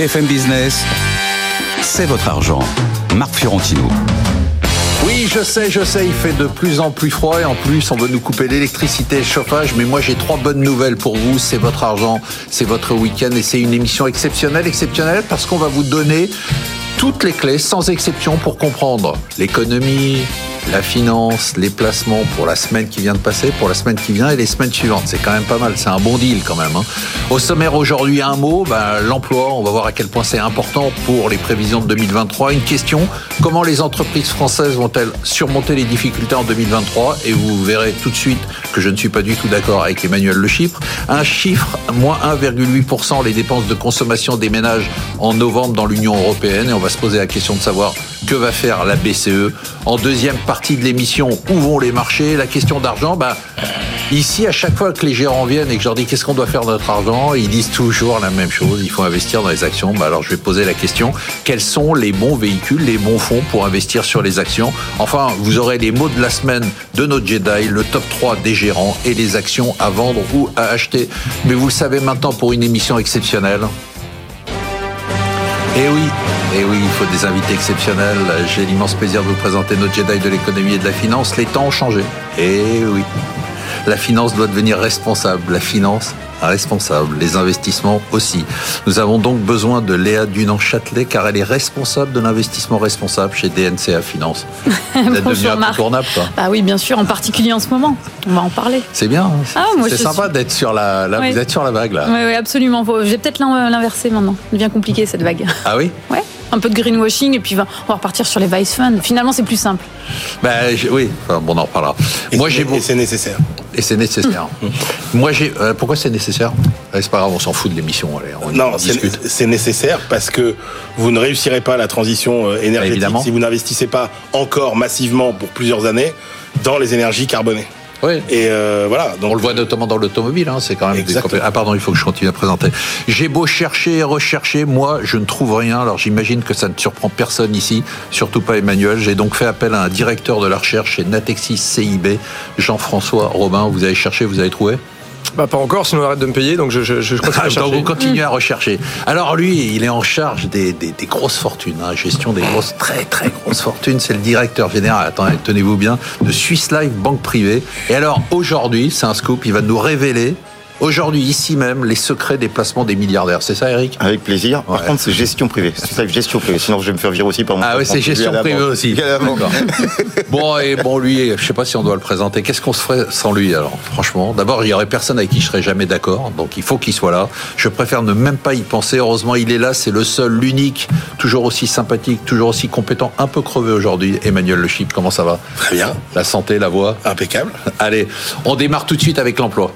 BFM Business, c'est votre argent. Marc Fiorentino. Oui, je sais, je sais, il fait de plus en plus froid et en plus on veut nous couper l'électricité et le chauffage, mais moi j'ai trois bonnes nouvelles pour vous, c'est votre argent, c'est votre week-end et c'est une émission exceptionnelle, exceptionnelle parce qu'on va vous donner toutes les clés sans exception pour comprendre l'économie, la finance, les placements pour la semaine qui vient de passer, pour la semaine qui vient et les semaines suivantes. C'est quand même pas mal, c'est un bon deal quand même. Hein. Au sommaire aujourd'hui, un mot, ben, l'emploi, on va voir à quel point c'est important pour les prévisions de 2023. Une question, comment les entreprises françaises vont-elles surmonter les difficultés en 2023 Et vous verrez tout de suite que je ne suis pas du tout d'accord avec Emmanuel Le Chiffre. Un chiffre, moins 1,8% les dépenses de consommation des ménages en novembre dans l'Union européenne. Et on va se poser la question de savoir que va faire la BCE. En deuxième partie de l'émission, où vont les marchés? La question d'argent, bah, ici, à chaque fois que les gérants viennent et que je leur dis qu'est-ce qu'on doit faire de notre argent, ils disent toujours la même chose, il faut investir dans les actions. Bah, alors je vais poser la question, quels sont les bons véhicules, les bons fonds pour investir sur les actions? Enfin, vous aurez les mots de la semaine de notre Jedi, le top 3 des gérants et les actions à vendre ou à acheter. Mais vous le savez maintenant pour une émission exceptionnelle. Eh oui, eh oui, il faut des invités exceptionnels. J'ai l'immense plaisir de vous présenter notre Jedi de l'économie et de la finance. Les temps ont changé. Eh oui. La finance doit devenir responsable. La finance responsable, les investissements aussi. Nous avons donc besoin de Léa Dunan-Châtelet car elle est responsable de l'investissement responsable chez DNCA Finance. Vous êtes devenue incontournable, quoi. Bah oui, bien sûr, en particulier en ce moment. On va en parler. C'est bien. Hein. Ah, c'est sympa d'être sur la, là, vous êtes sur la vague là. Oui, oui absolument. Je vais peut-être l'inverser maintenant. Ça devient compliqué cette vague. Ah oui? Ouais un peu de greenwashing et puis on va repartir sur les vice funds. Finalement, c'est plus simple. Ben, oui, bon, on en reparlera. Moi, j'ai et c'est nécessaire. Et c'est nécessaire. Moi, j'ai. Euh, pourquoi c'est nécessaire? C'est pas grave, on s'en fout de l'émission. non, c'est nécessaire parce que vous ne réussirez pas la transition euh, énergétique si vous n'investissez pas encore massivement pour plusieurs années dans les énergies carbonées. Oui. Et euh, voilà. Donc, on le voit notamment dans l'automobile. Hein, c'est quand même. Des ah pardon, il faut que je continue à présenter. J'ai beau chercher et rechercher, moi, je ne trouve rien. Alors j'imagine que ça ne surprend personne ici, surtout pas Emmanuel. J'ai donc fait appel à un directeur de la recherche chez Natexis CIB, Jean-François Robin. Vous avez cherché, vous avez trouvé? Bah pas encore, sinon on arrête de me payer, donc je, je, je continue à chercher. vous continuez à rechercher. Alors lui, il est en charge des, des, des grosses fortunes, hein, gestion des grosses, très très grosses fortunes. C'est le directeur général, attendez, tenez-vous bien, de Swiss Life Banque Privée. Et alors aujourd'hui, c'est un scoop, il va nous révéler aujourd'hui, ici même, les secrets des placements des milliardaires. C'est ça, Eric? Avec plaisir. Par contre, c'est gestion privée. C'est ça, gestion privée. Sinon, je vais me faire virer aussi par mon Ah oui, c'est gestion privée aussi. bon, et bon, lui, je sais pas si on doit le présenter. Qu'est-ce qu'on se ferait sans lui, alors Franchement, d'abord, il y aurait personne avec qui je serais jamais d'accord. Donc, il faut qu'il soit là. Je préfère ne même pas y penser. Heureusement, il est là. C'est le seul, l'unique, toujours aussi sympathique, toujours aussi compétent, un peu crevé aujourd'hui. Emmanuel Le Chip, comment ça va? Très bien. La santé, la voix? Impeccable. Allez, on démarre tout de suite avec l'emploi.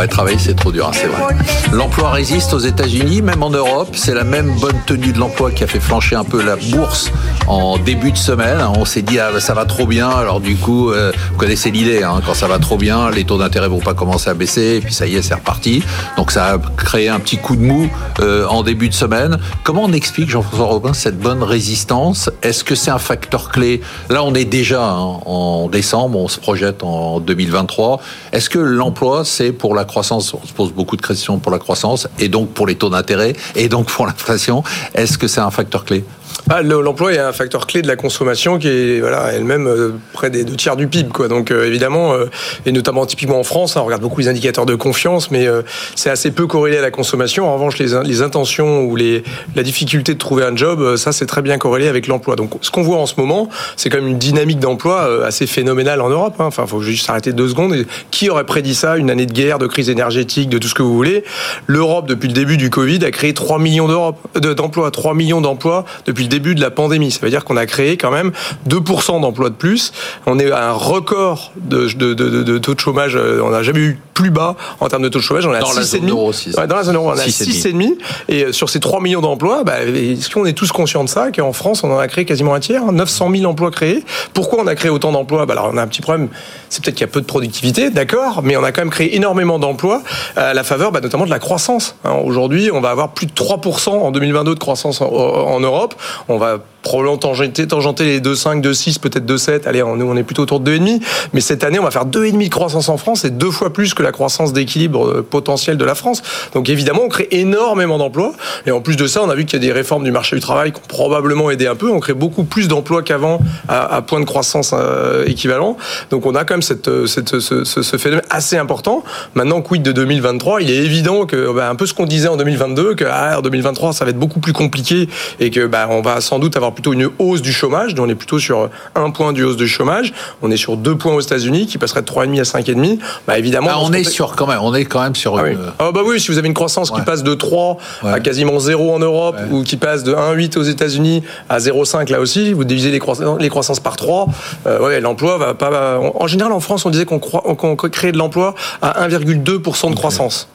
Ouais, travailler, c'est trop dur, hein, c'est vrai. L'emploi résiste aux États-Unis, même en Europe. C'est la même bonne tenue de l'emploi qui a fait flancher un peu la bourse en début de semaine. On s'est dit, ah, ça va trop bien. Alors, du coup, euh, vous connaissez l'idée, hein, quand ça va trop bien, les taux d'intérêt vont pas commencer à baisser. Et puis, ça y est, c'est reparti. Donc, ça a créé un petit coup de mou euh, en début de semaine. Comment on explique, Jean-François Robin, cette bonne résistance? Est-ce que c'est un facteur clé? Là, on est déjà hein, en décembre, on se projette en 2023. Est-ce que l'emploi, c'est pour la croissance On se pose beaucoup de questions pour la croissance, et donc pour les taux d'intérêt, et donc pour l'inflation. Est-ce que c'est un facteur clé? Ah, L'emploi est un facteur clé de la consommation qui est voilà, elle-même euh, près des deux tiers du PIB. Quoi. Donc euh, évidemment, euh, et notamment typiquement en France, hein, on regarde beaucoup les indicateurs de confiance, mais c'est assez peu corrélé à la consommation. En revanche, les, intentions ou les, la difficulté de trouver un job, ça c'est très bien corrélé avec l'emploi. Donc ce qu'on voit en ce moment, c'est quand même une dynamique d'emploi assez phénoménale en Europe. Hein. Enfin, il faut juste s'arrêter deux secondes. qui aurait prédit ça? Une année de guerre, de crise énergétique, de tout ce que vous voulez. L'Europe, depuis le début du Covid, a créé 3 millions d'emplois. 3 millions d'emplois le début de la pandémie. Ça veut dire qu'on a créé quand même 2% d'emplois de plus. On est à un record de, de, de, de taux de chômage. Euh, on n'a jamais eu plus bas en termes de taux de chômage. On la zone euro aussi. dans la zone euro, on a 6,5. Et euh, sur ces 3 millions d'emplois, bah, est-ce qu'on est tous conscients de ça Qu'en France, on en a créé quasiment un tiers, 900 000 emplois créés? Pourquoi on a créé autant d'emplois? Bah, Alors, on a un petit problème. C'est peut-être qu'il y a peu de productivité, d'accord, mais on a quand même créé énormément d'emplois à la faveur bah, notamment de la croissance. Hein, aujourd'hui, on va avoir plus de 3% en 2022 de croissance en, en Europe. On va probablement tangenter, tangenter les 2,5, 2,6, peut-être 2,7. Allez, nous, on est plutôt autour de 2,5. Mais cette année, on va faire 2,5 de croissance en France. C'est deux fois plus que la croissance d'équilibre euh, potentiel de la France. Donc évidemment, on crée énormément d'emplois. Et en plus de ça, on a vu qu'il y a des réformes du marché du travail qui ont probablement aidé un peu. On crée beaucoup plus d'emplois qu'avant à, point de croissance euh, équivalent. Donc on a quand même cette, euh, cette, ce, phénomène assez important. Maintenant, quid de 2023 Il est évident que, bah, un peu ce qu'on disait en 2022, que ah, en 2023, ça va être beaucoup plus compliqué et que bah, on va sans doute avoir plutôt une hausse du chômage. Donc on est plutôt sur un point du hausse du chômage. On est sur deux points aux États-Unis qui passerait de 3,5 à 5,5. Bah évidemment. Ah, on est sur quand même. On est quand même sur. Ah, oui. Ah, bah oui, si vous avez une croissance qui passe de 3 à quasiment 0 en Europe ou qui passe de 1,8 aux États-Unis à 0,5 là aussi, vous divisez les croissances, les croissances par 3. Euh, ouais, l'emploi va pas. En général, en France, on disait qu'on qu crée de l'emploi à 1,2% de croissance.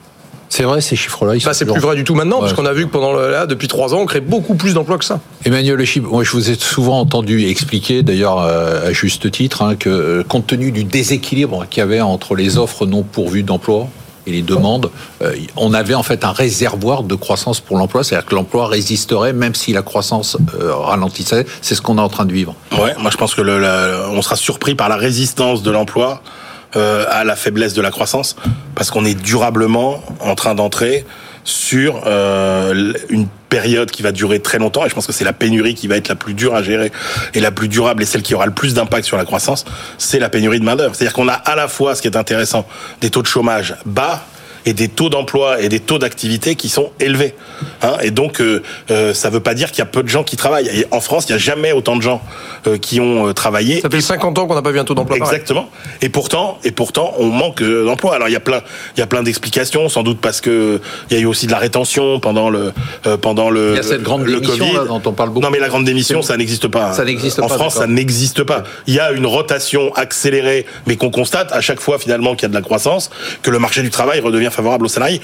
C'est vrai, ces chiffres-là. Bah, c'est plus vrai du tout maintenant, parce qu'on a vu que pendant là, depuis trois ans, on crée beaucoup plus d'emplois que ça. Emmanuel Le moi, je vous ai souvent entendu expliquer, d'ailleurs euh, à juste titre, hein, que euh, compte tenu du déséquilibre qu'il y avait entre les offres non pourvues d'emploi et les demandes, euh, on avait en fait un réservoir de croissance pour l'emploi, c'est-à-dire que l'emploi résisterait même si la croissance ralentissait. C'est ce qu'on est en train de vivre. Ouais, moi je pense que le, on sera surpris par la résistance de l'emploi euh, à la faiblesse de la croissance, parce qu'on est durablement en train d'entrer sur euh, une période qui va durer très longtemps et je pense que c'est la pénurie qui va être la plus dure à gérer et la plus durable et celle qui aura le plus d'impact sur la croissance, c'est la pénurie de main d'œuvre. C'est-à-dire qu'on a à la fois ce qui est intéressant des taux de chômage bas et des taux d'emploi et des taux d'activité qui sont élevés. Hein et donc, euh, euh, ça ne veut pas dire qu'il y a peu de gens qui travaillent. Et en France, il n'y a jamais autant de gens euh, qui ont travaillé. Ça fait 50 ans qu'on n'a pas vu un taux d'emploi. Exactement. Et pourtant, et pourtant, on manque d'emploi. Alors il y a plein, il y a plein d'explications, sans doute parce que il y a eu aussi de la rétention pendant le pendant le. Il y a cette grande le démission là, dont on parle beaucoup. Non, mais la grande démission, ça n'existe pas. Ça n'existe pas. En France, ça n'existe pas. Il y a une rotation accélérée, mais qu'on constate à chaque fois finalement qu'il y a de la croissance, que le marché du travail redevient favorable aux salariés.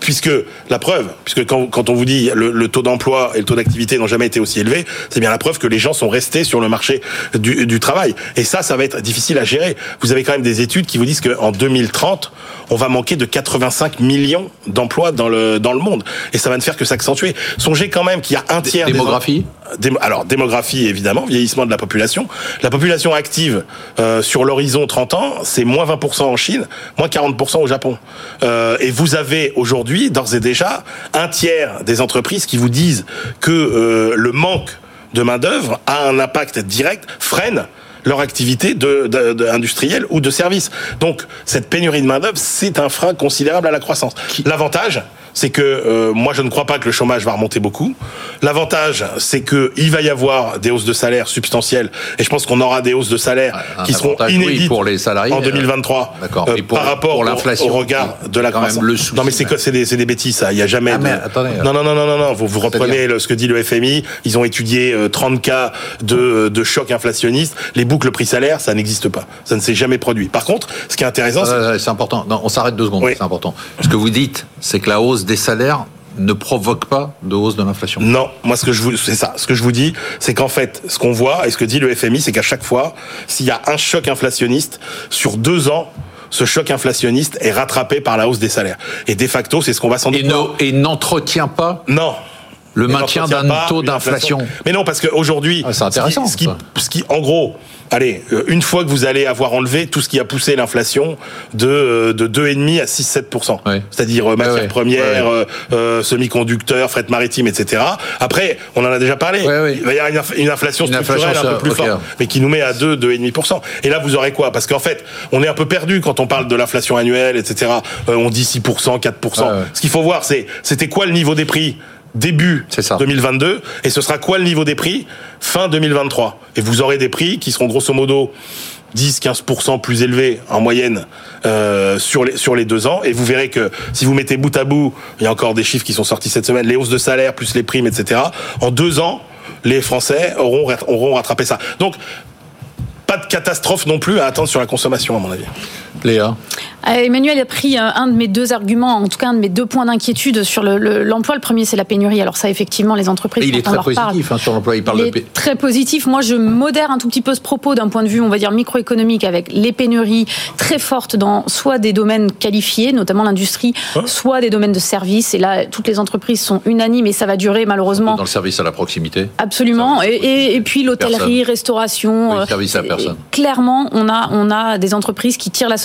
Puisque la preuve, puisque quand, on vous dit le, le taux d'emploi et le taux d'activité n'ont jamais été aussi élevés, c'est bien la preuve que les gens sont restés sur le marché du, du travail. Et ça, ça va être difficile à gérer. Vous avez quand même des études qui vous disent qu'en 2030, on va manquer de 85 millions d'emplois dans le dans le monde, et ça va ne faire que s'accentuer. Songez quand même qu'il y a un tiers démographie. Des, alors démographie évidemment, vieillissement de la population. La population active euh, sur l'horizon 30 ans, c'est moins 20% en Chine, moins 40% au Japon. Euh, et vous avez aujourd'hui, d'ores et déjà, un tiers des entreprises qui vous disent que euh, le manque de main-d'œuvre a un impact direct, freine leur activité de, de, industrielle ou de service. Donc, cette pénurie de main-d'œuvre, c'est un frein considérable à la croissance. L'avantage, c'est que euh, moi je ne crois pas que le chômage va remonter beaucoup. L'avantage, c'est que il va y avoir des hausses de salaire substantielles, et je pense qu'on aura des hausses de salaire qui seront inédites pour les salariés en 2023 euh, euh, par rapport au, regard de la croissance. non mais c'est des, des bêtises ça. Il y a jamais. Ah, non, non non non non non. Vous vous reprenez ce que dit le FMI. Ils ont étudié 30 cas de, de choc inflationniste. Les boucles prix-salaire, ça n'existe pas. Ça ne s'est jamais produit. Par contre, ce qui est intéressant, c'est important. Non, on s'arrête deux secondes. C'est important. Ce que vous dites, c'est que la hausse des salaires ne provoque pas de hausse de l'inflation. Non, moi ce que je vous c'est ça, ce que je vous dis, c'est qu'en fait, ce qu'on voit et ce que dit le FMI, c'est qu'à chaque fois, s'il y a un choc inflationniste sur deux ans, ce choc inflationniste est rattrapé par la hausse des salaires. Et de facto, c'est ce qu'on va sans doute. Et n'entretient pas. Non, le maintien d'un taux d'inflation. Mais non, parce qu'aujourd'hui, ah, c'est intéressant. Ce qui, ce qui, en gros, allez, euh, une fois que vous allez avoir enlevé tout ce qui a poussé l'inflation de, euh, de 2,5 à 6-7%. C'est-à-dire euh, matières premières, semi-conducteurs, fret maritime, etc. Après, on en a déjà parlé. Il va y avoir une, inflation structurelle un peu plus forte, mais qui nous met à 2, 2,5%. Et là, vous aurez quoi? Parce qu'en fait, on est un peu perdu quand on parle de l'inflation annuelle, etc. on dit 6%, 4%. Ce qu'il faut voir, c'est c'était quoi le niveau des prix? Début 2022 et ce sera quoi le niveau des prix? Fin 2023 et vous aurez des prix qui seront grosso modo 10-15% plus élevés en moyenne euh, sur les sur les deux ans. Et vous verrez que si vous mettez bout à bout il y a encore des chiffres qui sont sortis cette semaine les hausses de salaire plus les primes etc en deux ans les Français auront auront rattrapé ça. Donc pas de catastrophe non plus à attendre sur la consommation, à mon avis. Léa euh, Emmanuel a pris euh, un de mes deux arguments, en tout cas un de mes deux points d'inquiétude sur l'emploi. Le, premier, c'est la pénurie. Alors ça, effectivement, les entreprises. il est très positif hein, sur l'emploi. Il parle est très positif. Moi, je modère un tout petit peu ce propos d'un point de vue, on va dire microéconomique, avec les pénuries très fortes dans soit des domaines qualifiés, notamment l'industrie, soit des domaines de services. Et là, toutes les entreprises sont unanimes et ça va durer malheureusement. Dans le service à la proximité. Absolument. Et, et, puis l'hôtellerie, restauration. Oui, service à personne. Clairement, on a on a des entreprises qui tirent la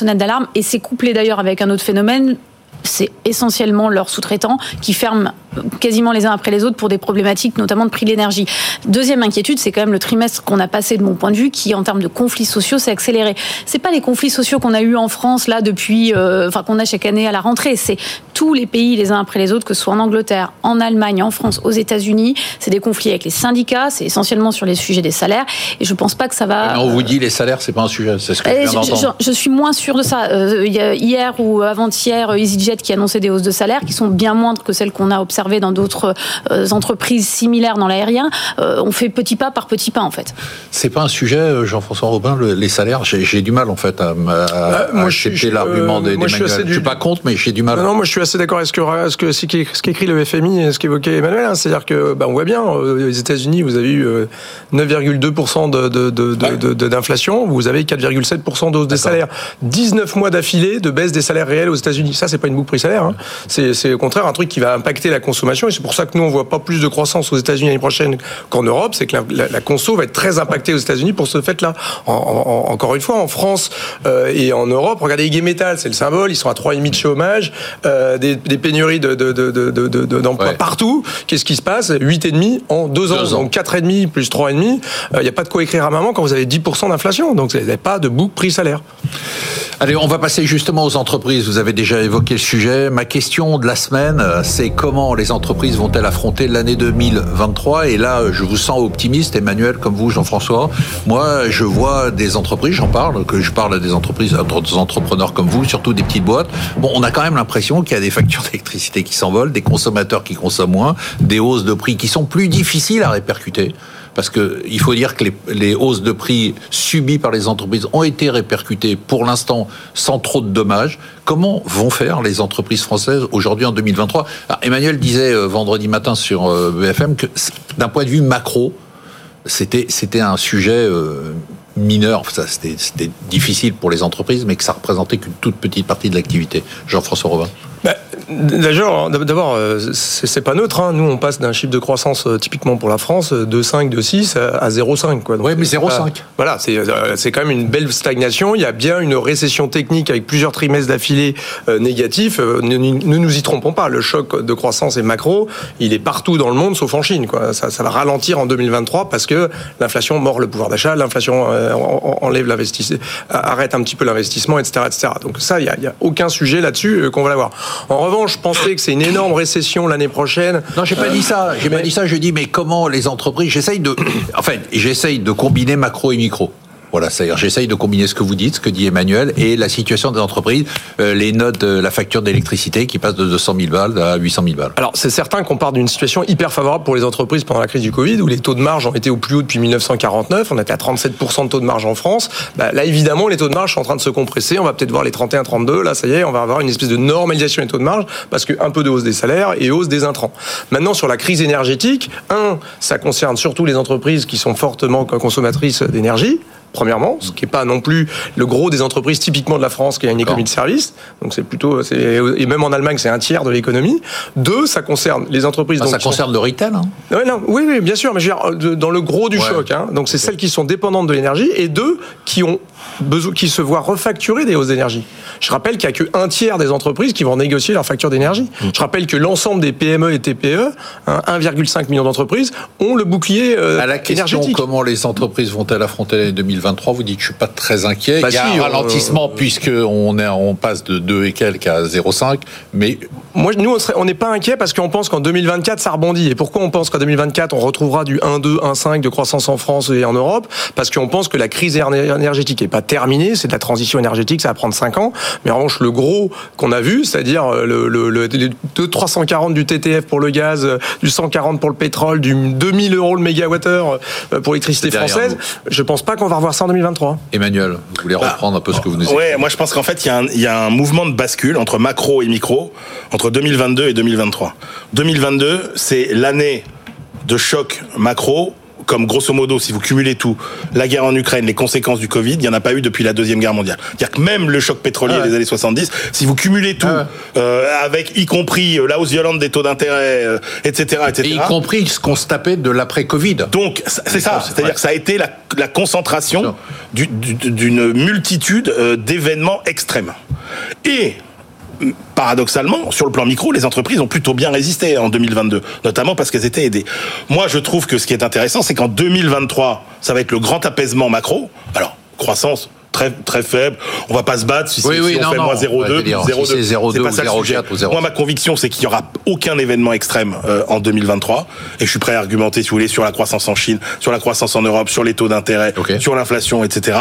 et c'est couplé d'ailleurs avec un autre phénomène c'est essentiellement leurs sous-traitants qui ferment quasiment les uns après les autres pour des problématiques notamment de prix de l'énergie. Deuxième inquiétude, c'est quand même le trimestre qu'on a passé de mon point de vue qui en termes de conflits sociaux s'est accéléré. C'est pas les conflits sociaux qu'on a eu en France là depuis euh, enfin qu'on a chaque année à la rentrée, c'est tous les pays les uns après les autres que ce soit en Angleterre, en Allemagne, en France, aux États-Unis, c'est des conflits avec les syndicats, c'est essentiellement sur les sujets des salaires et je pense pas que ça va On vous dit les salaires c'est pas un sujet, c'est ce que je, je, je, suis moins sûr de ça. Euh, hier ou avant-hier EasyJet qui annonçait des hausses de salaire qui sont bien moindres que celles qu'on a observées dans d'autres euh, entreprises similaires dans l'aérien. Euh, on fait petit pas par petit pas en fait. C'est pas un sujet, euh, Jean-François Robin, les salaires. J'ai du mal en fait à, à, accepter l'argument des, moi, des je, suis suis pas contre, mais j'ai du mal. Non, moi je suis assez d'accord avec ce que ce que ce qu'écrit le FMI et ce qu'évoquait Emmanuel. Hein. C'est-à-dire que bah, on voit bien aux États-Unis, vous avez eu 9,2% d'inflation, de, de, vous avez 4,7% de hausse des salaires. 19 mois d'affilée de baisse des salaires réels aux États-Unis. Ça, c'est pas une boucle prix salaire. Hein. C'est au contraire un truc qui va impacter la consommation. Et c'est pour ça que nous, on voit pas plus de croissance aux États-Unis l'année prochaine qu'en Europe. C'est que la, la, conso va être très impactée aux États-Unis pour ce fait-là. encore une fois, en France euh, et en Europe, regardez Igué Metal, c'est le symbole. Ils sont à 3,5 de chômage, euh, des, des, pénuries d'emplois de, de, de, partout. Qu'est-ce qui se passe? 8,5 en deux ans. Deux ans. Donc 4,5 plus 3,5. Il euh, n'y a pas de quoi écrire à maman quand vous avez 10% d'inflation. Donc vous n'avez pas de boucle prix-salaire. Allez, on va passer justement aux entreprises. Vous avez déjà évoqué le sujet. Ma question de la semaine, euh, c'est comment les entreprises vont-elles affronter l'année 2023 Et là, je vous sens optimiste, Emmanuel, comme vous, Jean-François. Moi, je vois des entreprises, j'en parle, que je parle à des entreprises, à d'autres entrepreneurs comme vous, surtout des petites boîtes. Bon, on a quand même l'impression qu'il y a des factures d'électricité qui s'envolent, des consommateurs qui consomment moins, des hausses de prix qui sont plus difficiles à répercuter parce que il faut dire que les, hausses de prix subies par les entreprises ont été répercutées pour l'instant sans trop de dommages. Comment vont faire les entreprises françaises aujourd'hui en 2023 Emmanuel disait euh, vendredi matin sur euh, BFM que d'un point de vue macro, c'était c'était un sujet euh, mineur, c'était difficile pour les entreprises, mais que ça représentait qu'une toute petite partie de l'activité. Jean-François Robin. Bah, D'abord, d'abord, euh, c'est pas neutre. Hein. Nous, on passe d'un chiffre de croissance euh, typiquement pour la France de 5, de 6 à 0,5. Oui, mais 0,5. Voilà, euh, c'est quand même une belle stagnation. Il y a bien une récession technique avec plusieurs trimestres d'affilée négatifs. Ne, nous y trompons pas. Le choc de croissance est macro. Il est partout dans le monde, sauf en Chine. Quoi. Ça, ça va ralentir en 2023 parce que l'inflation mord le pouvoir d'achat, l'inflation enlève l'investissement, arrête un petit peu l'investissement, etc., etc. Donc ça, il n'y a, a, aucun sujet là-dessus qu'on va l'avoir. En revanche, je pensais que c'est une énorme récession l'année prochaine. Non, j'ai pas dit ça. J'ai pas dit ça. Je dis, mais comment les entreprises J'essaye de, enfin, j'essaye de combiner macro et micro. Voilà, c'est-à-dire j'essaye de combiner ce que vous dites, ce que dit Emmanuel, et la situation des entreprises, euh, les notes la facture d'électricité qui passe de 200 000 balles à 800 000 balles. Alors c'est certain qu'on part d'une situation hyper favorable pour les entreprises pendant la crise du Covid, où les taux de marge ont été au plus haut depuis 1949, on était à 37% de taux de marge en France. Bah, là évidemment les taux de marge sont en train de se compresser, on va peut-être voir les 31-32, là ça y est, on va avoir une espèce de normalisation des taux de marge, parce qu'un peu de hausse des salaires et hausse des intrants. Maintenant sur la crise énergétique, un, ça concerne surtout les entreprises qui sont fortement consommatrices d'énergie, premièrement, ce qui n'est pas non plus le gros des entreprises typiquement de la France qui a une économie de service. Donc c'est plutôt, et même en Allemagne, c'est un tiers de l'économie. Deux, ça concerne les entreprises. Ah, ça concerne le retail. Hein. non, oui, oui, bien sûr, mais je veux dire, dans le gros du choc. Hein. donc c'est celles qui sont dépendantes de l'énergie et deux qui ont qui se voient refacturer des hausses d'énergie. Je rappelle qu'il n'y a qu'un tiers des entreprises qui vont négocier leur facture d'énergie. Mm. Je rappelle que l'ensemble des PME et TPE, 1,5 hein, million d'entreprises, ont le bouclier euh, à la question, Comment les entreprises vont-elles affronter l'année 2023 Vous dites que je suis pas très inquiet. Bah Il y a un ralentissement puisque on, est, on passe de 2 et quelques à 0,5, mais moi, nous, on n'est pas inquiet parce qu'on pense qu'en 2024, ça rebondit. Et pourquoi on pense qu'en 2024, on retrouvera du 1,2, 1,5 de croissance en France et en Europe? Parce qu'on pense que la crise énergétique est pas terminé. C'est de la transition énergétique, ça va prendre 5 ans. Mais en revanche, le gros qu'on a vu, c'est-à-dire le, le, le, 340 du TTF pour le gaz, du 140 pour le pétrole, du 2000 euros le mégawattheure pour l'électricité française, je pense pas qu'on va revoir ça en 2023. Emmanuel, vous voulez bah, reprendre un peu ce que vous nous dites Ouais, moi je pense qu'en fait, il y, y, a un mouvement de bascule entre macro et micro entre 2022 et 2023. 2022, c'est l'année de choc macro comme grosso modo, si vous cumulez tout, la guerre en Ukraine, les conséquences du Covid, il n'y en a pas eu depuis la Deuxième Guerre mondiale. C'est-à-dire que même le choc pétrolier ah des années 70, si vous cumulez tout, ah euh, avec y compris euh, la hausse violente des taux d'intérêt, etc., euh, etc. Et y compris ce qu'on se tapait de l'après-Covid. Donc, c'est ça. C'est-à-dire que ça a été la, la concentration d'une multitude d'événements extrêmes. Et paradoxalement, sur le plan micro, les entreprises ont plutôt bien résisté en 2022, notamment parce qu'elles étaient aidées. Moi, je trouve que ce qui est intéressant, c'est qu'en 2023, ça va être le grand apaisement macro. Alors, croissance très très faible. On va pas se battre si, si on fait moins 0,2, 0,2. c'est pas ça le sujet. Moi, ma conviction, c'est qu'il y aura aucun événement extrême euh, en 2023. Et je suis prêt à argumenter, si vous voulez, sur la croissance en Chine, sur la croissance en Europe, sur les taux d'intérêt, sur l'inflation, etc.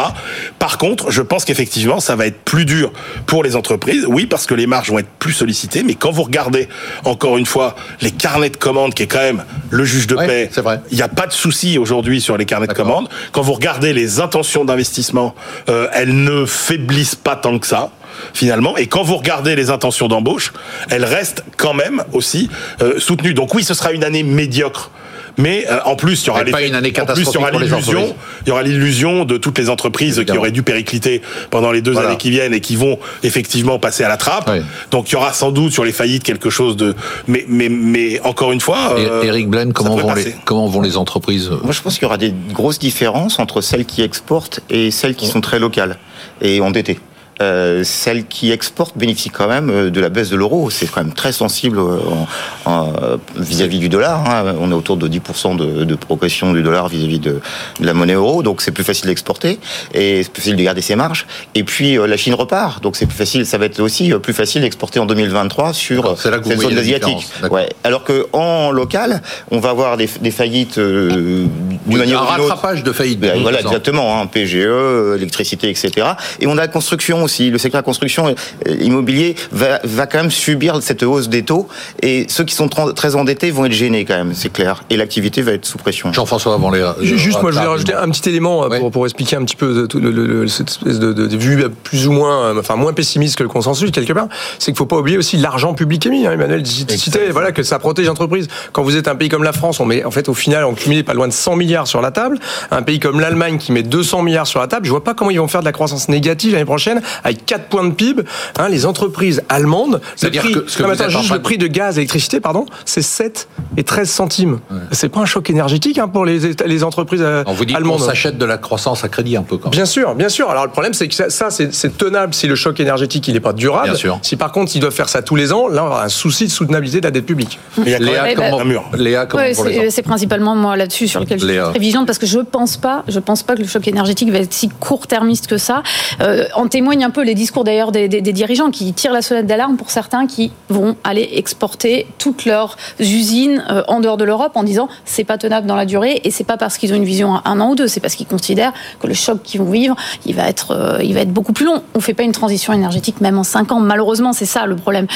Par contre, je pense qu'effectivement, ça va être plus dur pour les entreprises. Oui, parce que les marges vont être plus sollicitées. Mais quand vous regardez, encore une fois, les carnets de commandes, qui est quand même le juge de paix, il n'y a pas de souci aujourd'hui sur les carnets de commandes. Quand vous regardez les intentions d'investissement, euh, euh, elles ne faiblissent pas tant que ça finalement. Et quand vous regardez les intentions d'embauche, elles restent quand même aussi euh, soutenues. Donc oui, ce sera une année médiocre mais euh, en plus, il y aura, pas une année catastrophique il y aura l'illusion, il y aura l'illusion de toutes les entreprises qui auraient dû péricliter pendant les deux années qui viennent et qui vont effectivement passer à la trappe. Donc il y aura sans doute sur les faillites quelque chose de, mais mais mais encore une fois. Euh, Eric Blaine, comment vont les comment vont les entreprises Moi, je pense qu'il y aura des grosses différences entre celles qui exportent et celles qui sont très locales et endettées. Euh, celles qui exportent bénéficient quand même euh, de la baisse de l'euro. C'est quand même très sensible euh, vis-à-vis du dollar. Hein. On est autour de 10% de, de, progression du dollar vis-à-vis de, la monnaie euro, donc c'est plus facile d'exporter et c'est plus facile de garder ses marges. Et puis la Chine repart, donc c'est plus facile. Ça va être aussi plus facile d'exporter en 2023 sur cette zone asiatique. Ouais. Alors que en local, on va avoir des, des faillites d'une manière un rattrapage de faillites. Ben, voilà, exactement. Hein, PGE, électricité, etc. Et on a la construction aussi. Le secteur de la construction euh, immobilier va, va quand même subir cette hausse des taux et ceux qui sont très endettés vont être gênés quand même, c'est clair. Et l'activité va être sous pression. Jean-François, avant les. Juste, moi, je voulais rajouter un petit élément euh, pour, pour, expliquer un petit peu le, le, cette espèce de, de, vue plus ou moins, euh, enfin moins pessimiste que le consensus quelque part. C'est qu'il faut pas oublier aussi l'argent public émis. Hein, Emmanuel citait, voilà, que ça protège l'entreprise. Quand vous êtes un pays comme la France, on met en fait au final on cumule pas loin de 100 milliards sur la table. Un pays comme l'Allemagne qui met 200 milliards sur la table, je vois pas comment ils vont faire de la croissance négative l'année prochaine avec 4 points de PIB, hein, les entreprises allemandes, le prix, que, ce que juste le prix de gaz et électricité, pardon, c'est 7 et 13 centimes. Ouais. C'est pas un choc énergétique hein, pour les, les entreprises euh, on vous dit allemandes. On s'achète de la croissance à crédit un peu quand même. Bien sûr, bien sûr. Alors le problème, c'est que ça, ça c'est tenable si le choc énergétique il n'est pas durable. Bien sûr. Si par contre ils doivent faire ça tous les ans, là on aura un souci de soutenabilité de la dette publique. Il y a Léa, comment, bah, mur. Léa, comment ouais, c'est principalement moi là-dessus sur lequel je suis très vigilante parce que je pense pas, je pense pas que le choc énergétique va être si court-termiste que ça. Euh, en témoignent un peu les discours d'ailleurs des, des, des, dirigeants qui tirent la sonnette d'alarme pour certains qui vont aller exporter toutes leurs usines euh, en dehors de l'Europe en disant c'est pas tenable dans la durée et c'est pas parce qu'ils ont une vision à un an ou deux, c'est parce qu'ils considèrent que le choc qu'ils vont vivre, il va être, euh, il va être beaucoup plus long. On fait pas une transition énergétique même en cinq ans. Malheureusement, c'est ça le problème.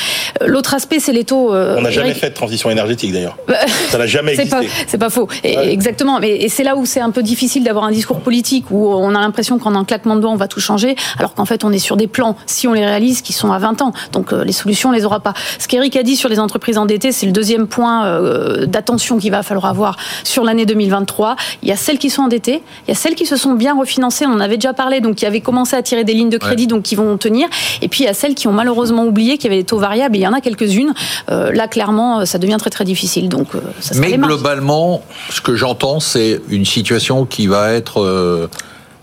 Euh, l'autre aspect, c'est les taux. On n'a jamais fait de transition énergétique d'ailleurs. ça n'a jamais existé. C'est pas, pas, faux. Et, ouais. Exactement. Mais et c'est là où c'est un peu difficile d'avoir un discours politique où on a l'impression qu'en un claquement de doigts on va tout changer, alors qu'en fait on est sur des plans. Si on les réalise, qui sont à 20 ans. Donc euh, les solutions, on les aura pas. Ce qu'Eric a dit sur les entreprises endettées, c'est le deuxième point euh, d'attention qu'il va falloir avoir sur l'année 2023. Il y a celles qui sont endettées, il y a celles qui se sont bien refinancées, on en avait déjà parlé, donc qui avaient commencé à tirer des lignes de crédit, ouais. donc qui vont tenir. Et puis il y a celles qui ont malheureusement oublié qu'il y avait des taux variables, et il y en a quelques-unes. Euh, là, clairement, ça devient très très difficile. Donc, ça Mais globalement, ce que j'entends, c'est une situation qui va être euh,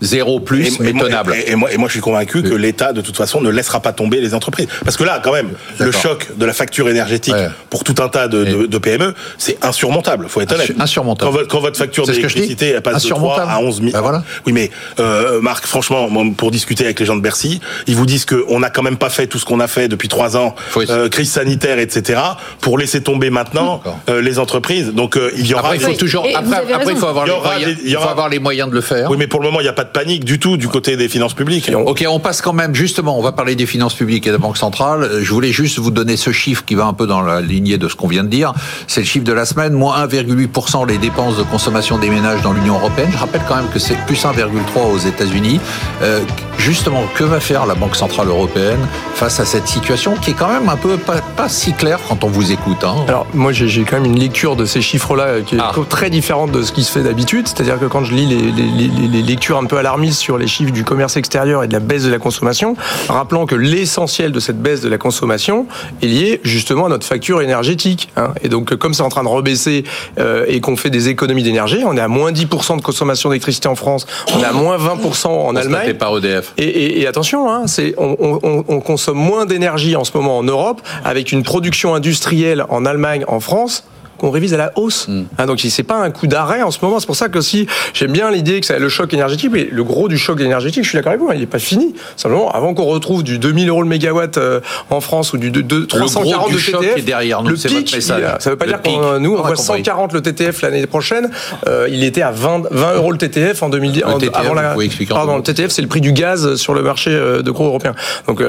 zéro plus, et, mais tenable. Et, et, moi, et moi, je suis convaincu que l'État, de toute façon, ne laissera pas tomber les entreprises. Parce que là, quand même, le choc de la facture énergétique ouais. pour tout un tas de, de, de PME, c'est insurmontable. Faut être honnête. Insurmontable. Quand, quand votre facture d'électricité elle passe de 3 à 11 000. Ben voilà. Oui, mais euh, Marc, franchement, pour discuter avec les gens de Bercy, ils vous disent qu'on n'a quand même pas fait tout ce qu'on a fait depuis trois ans, euh, crise sanitaire, etc., pour laisser tomber maintenant euh, les entreprises. Donc euh, il y aura. Après, il faut toujours. Après, après, il faut avoir les moyens. Il faut avoir les moyens de le faire. Oui, mais pour le moment, il n'y a pas de panique du tout du côté des finances publiques. Ok, on passe quand même justement. On va parler des finances publiques et de la banque centrale. Je voulais juste vous donner ce chiffre qui va un peu dans la lignée de ce qu'on vient de dire. C'est le chiffre de la semaine, moins 1,8% les dépenses de consommation des ménages dans l'Union européenne. Je rappelle quand même que c'est plus 1,3 aux États-Unis. Euh, justement, que va faire la Banque centrale européenne face à cette situation qui est quand même un peu pas, si claire quand on vous écoute hein? Alors moi j'ai quand même une lecture de ces chiffres-là qui est ah. très différente de ce qui se fait d'habitude. C'est-à-dire que quand je lis les, lectures un peu alarmistes sur les chiffres du commerce extérieur et de la baisse de la consommation, rappelant que l'essentiel de cette baisse de la consommation est lié justement à notre facture énergétique. Hein. Et donc comme c'est en train de rebaisser euh, et qu'on fait des économies d'énergie, on est à moins 10% de consommation d'électricité en France, on est à moins 20% en Allemagne. par EDF. Et, et, attention, hein, c'est on, on, on consomme moins d'énergie en ce moment en Europe avec une production industrielle en Allemagne, en France qu'on révise à la hausse. Mm. Hein, donc c'est pas un coup d'arrêt en ce moment. C'est pour ça que si j'aime bien l'idée que c'est le choc énergétique, mais le gros du choc énergétique, je suis d'accord avec vous, hein, il n'est pas fini. Simplement, avant qu'on retrouve du 2000 euros le mégawatt euh, en France ou du 340 le TTF, est derrière nous, le pic, ça veut pas dire que nous on voit 140 le TTF l'année prochaine. Euh, il était à 20, 20 euros le TTF en 2010. avant la, pardon, le TTF c'est le prix du gaz sur le marché euh, de gros européen. Donc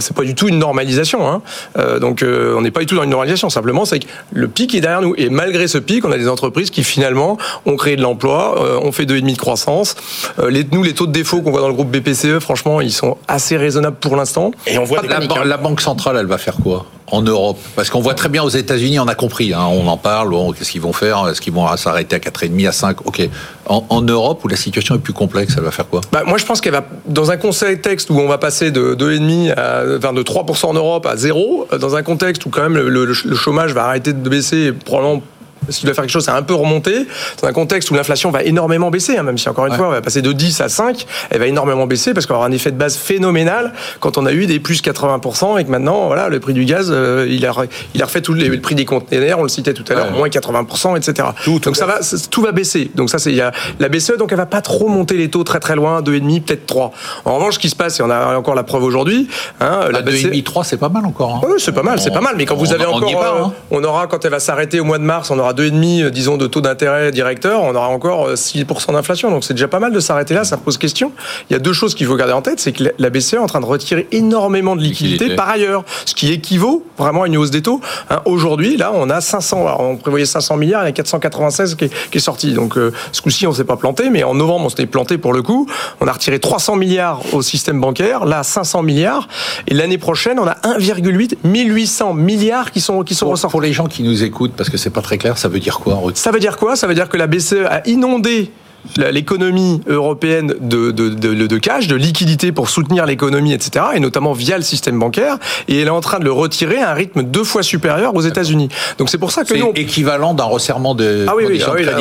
c'est pas du tout une normalisation. Hein. donc on n'est pas du tout dans une normalisation. Simplement c'est que le pic est derrière nous. Et malgré ce pic, on a des entreprises qui finalement ont créé de l'emploi, euh, ont fait 2,5 de croissance. Euh, les, nous, les taux de défaut qu'on voit dans le groupe BPCE, franchement, ils sont assez raisonnables pour l'instant. Et on voit la, hein. la Banque centrale, elle va faire quoi? En Europe. Parce qu'on voit très bien aux États-Unis, on a compris, hein, on en parle, qu'est-ce qu'ils vont faire Est-ce qu'ils vont s'arrêter à 4,5, à 5 Ok. En, Europe, où la situation est plus complexe, elle va faire quoi? Bah, Moi, je pense qu'elle va, dans un contexte où on va passer de 2,5 à enfin, de 3% en Europe à 0, dans un contexte où quand même le, le chômage va arrêter de baisser, probablement s'il doit faire quelque chose, c'est un peu remonté. Dans un contexte où l'inflation va énormément baisser, hein, même si encore une fois, on va passer de 10 à 5, elle va énormément baisser parce qu'on avoir un effet de base phénoménal quand on a eu des plus 80% et que maintenant, voilà, le prix du gaz, euh, il, a, il a refait tout le prix des conteneurs, on le citait tout à l'heure, moins 80%, etc. donc ça va, tout va baisser. Donc ça, c'est il y a la BCE, donc elle va pas trop monter les taux très très loin, 2,5, peut-être 3. En revanche, ce qui se passe, et on a encore la preuve aujourd'hui, hein, la 2,5, 3, c'est pas mal encore. Hein. Oui, c'est pas mal, c'est pas mal. Mais quand vous avez encore, euh, hein. on aura quand elle va s'arrêter au mois de mars, on aura 2,5, euh, disons, de taux d'intérêt directeur, on aura encore 6% euh, d'inflation. Donc c'est déjà pas mal de s'arrêter là, ça pose question. Il y a deux choses qu'il faut garder en tête, c'est que la BCE est en train de retirer énormément de liquidités par ailleurs, ce qui équivaut vraiment à une hausse des taux. Hein, aujourd'hui, là, on a 500, on prévoyait 500 milliards, il y a 496 qui est, sorti. Donc euh, ce coup-ci, on s'est pas planté, mais en novembre, on s'était planté pour le coup. On a retiré 300 milliards au système bancaire, là 500 milliards, et l'année prochaine, on a 1,8 1800 milliards qui sont qui sont ressortis. Pour les gens qui nous écoutent, parce que c'est pas très clair, ça veut dire quoi Ça veut dire quoi? Ça veut dire que la BCE a inondé l'économie européenne de, de, de, de, cash, de liquidité pour soutenir l'économie, etc., et notamment via le système bancaire, et elle est en train de le retirer à un rythme deux fois supérieur aux États-Unis. Donc c'est pour ça que nous... équivalent d'un resserrement de ah oui, oui, ah oui là,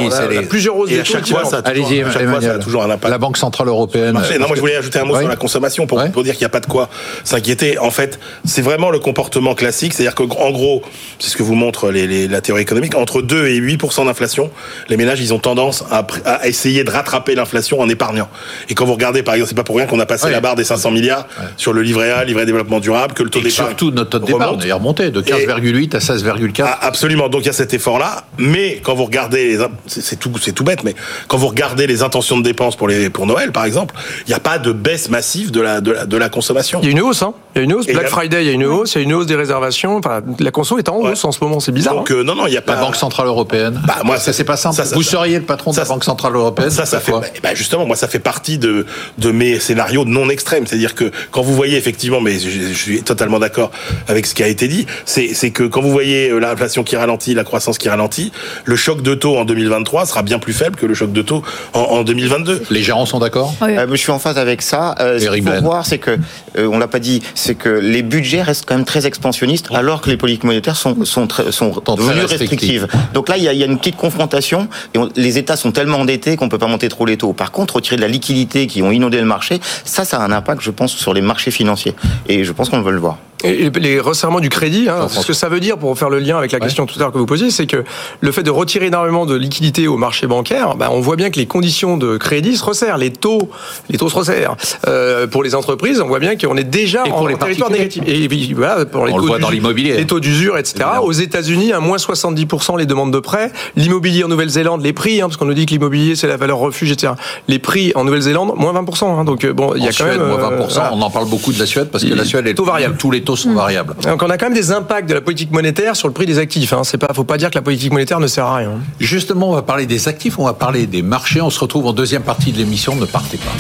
plusieurs hausses et à chaque fois, ça a toujours un impact. La Banque centrale européenne. non, moi je voulais ajouter un mot sur la consommation pour, pour dire qu'il n'y a pas de quoi s'inquiéter. En fait, c'est vraiment le comportement classique, c'est-à-dire que en gros, c'est ce que vous montre les, les, la théorie économique, entre 2 et 8% d'inflation, les ménages ils ont tendance à, à essayer de rattraper l'inflation en épargnant. Et quand vous regardez, par exemple, c'est pas pour rien qu'on a passé la barre des 500 milliards sur le livret A, livret développement durable, que le taux d'épargne. Surtout notre taux d'épargne est remonté de 15,8 à 16,4. Ah, absolument. Donc il y a cet effort-là. Mais quand vous regardez, c'est tout, c'est tout bête, mais quand vous regardez les intentions de dépenses pour les pour Noël, par exemple, il n'y a pas de baisse massive de la, de la, de la consommation. Il y a une hausse, hein. Il y a une hausse. Black Friday, il y a une hausse. Il y a une hausse des réservations. Enfin, la conso est en hausse en ce moment. C'est bizarre. Donc, hein. euh, non, non, il y a pas. La Banque centrale européenne. Bah, moi, ça, c'est pas simple. vous seriez le patron de la Banque centrale européenne. Ça, ça fait. Bah, justement, moi, ça fait partie de, de mes scénarios non extrêmes. C'est-à-dire que quand vous voyez effectivement, mais je, suis totalement d'accord avec ce qui a été dit, c'est que quand vous voyez euh, l'inflation qui ralentit, la croissance qui ralentit, le choc de taux en 2023 sera bien plus faible que le choc de taux en, en 2022. Les gérants sont d'accord euh, Je suis en phase avec ça. Euh, ce qu'il faut voir, c'est que, euh, on l'a pas dit, c'est que les budgets restent quand même très expansionnistes, alors que les politiques monétaires sont, sont, sont devenues restrictives. Donc là, il y, a, il y a une petite confrontation, et les États sont tellement endettés qu'on peut pas monter trop les taux. Par contre, retirer de la liquidité qui ont inondé le marché, ça, ça a un impact, je pense, sur les marchés financiers. Et je pense qu'on veut le voir. Et les resserrements du crédit, hein, ce que ça veut dire pour faire le lien avec la question tout à l'heure que vous posiez, c'est que le fait de retirer énormément de liquidités au marché bancaire, bah, on voit bien que les conditions de crédit se resserrent, les taux, les taux se resserrent. Euh, pour les entreprises, on voit bien qu'on est déjà en les territoire négatif. Et voilà, pour les on taux le voit dans l'immobilier. Les taux d'usure, etc. Aux États-Unis, à moins 70% les demandes de prêts. L'immobilier en Nouvelle-Zélande, les prix, hein, parce qu'on nous dit que l'immobilier c'est la valeur refuge, etc. Les prix en Nouvelle-Zélande, moins 20%. Hein, donc euh, bon, il y a quand même moins 20%. Euh, on en parle beaucoup de la Suède parce que la Suède est taux variable. Tous les taux sont mmh. variables. Donc on a quand même des impacts de la politique monétaire sur le prix des actifs. Hein. C'est pas, faut pas dire que la politique monétaire ne sert à rien. Justement, on va parler des actifs, on va parler des marchés. On se retrouve en deuxième partie de l'émission. Ne partez pas.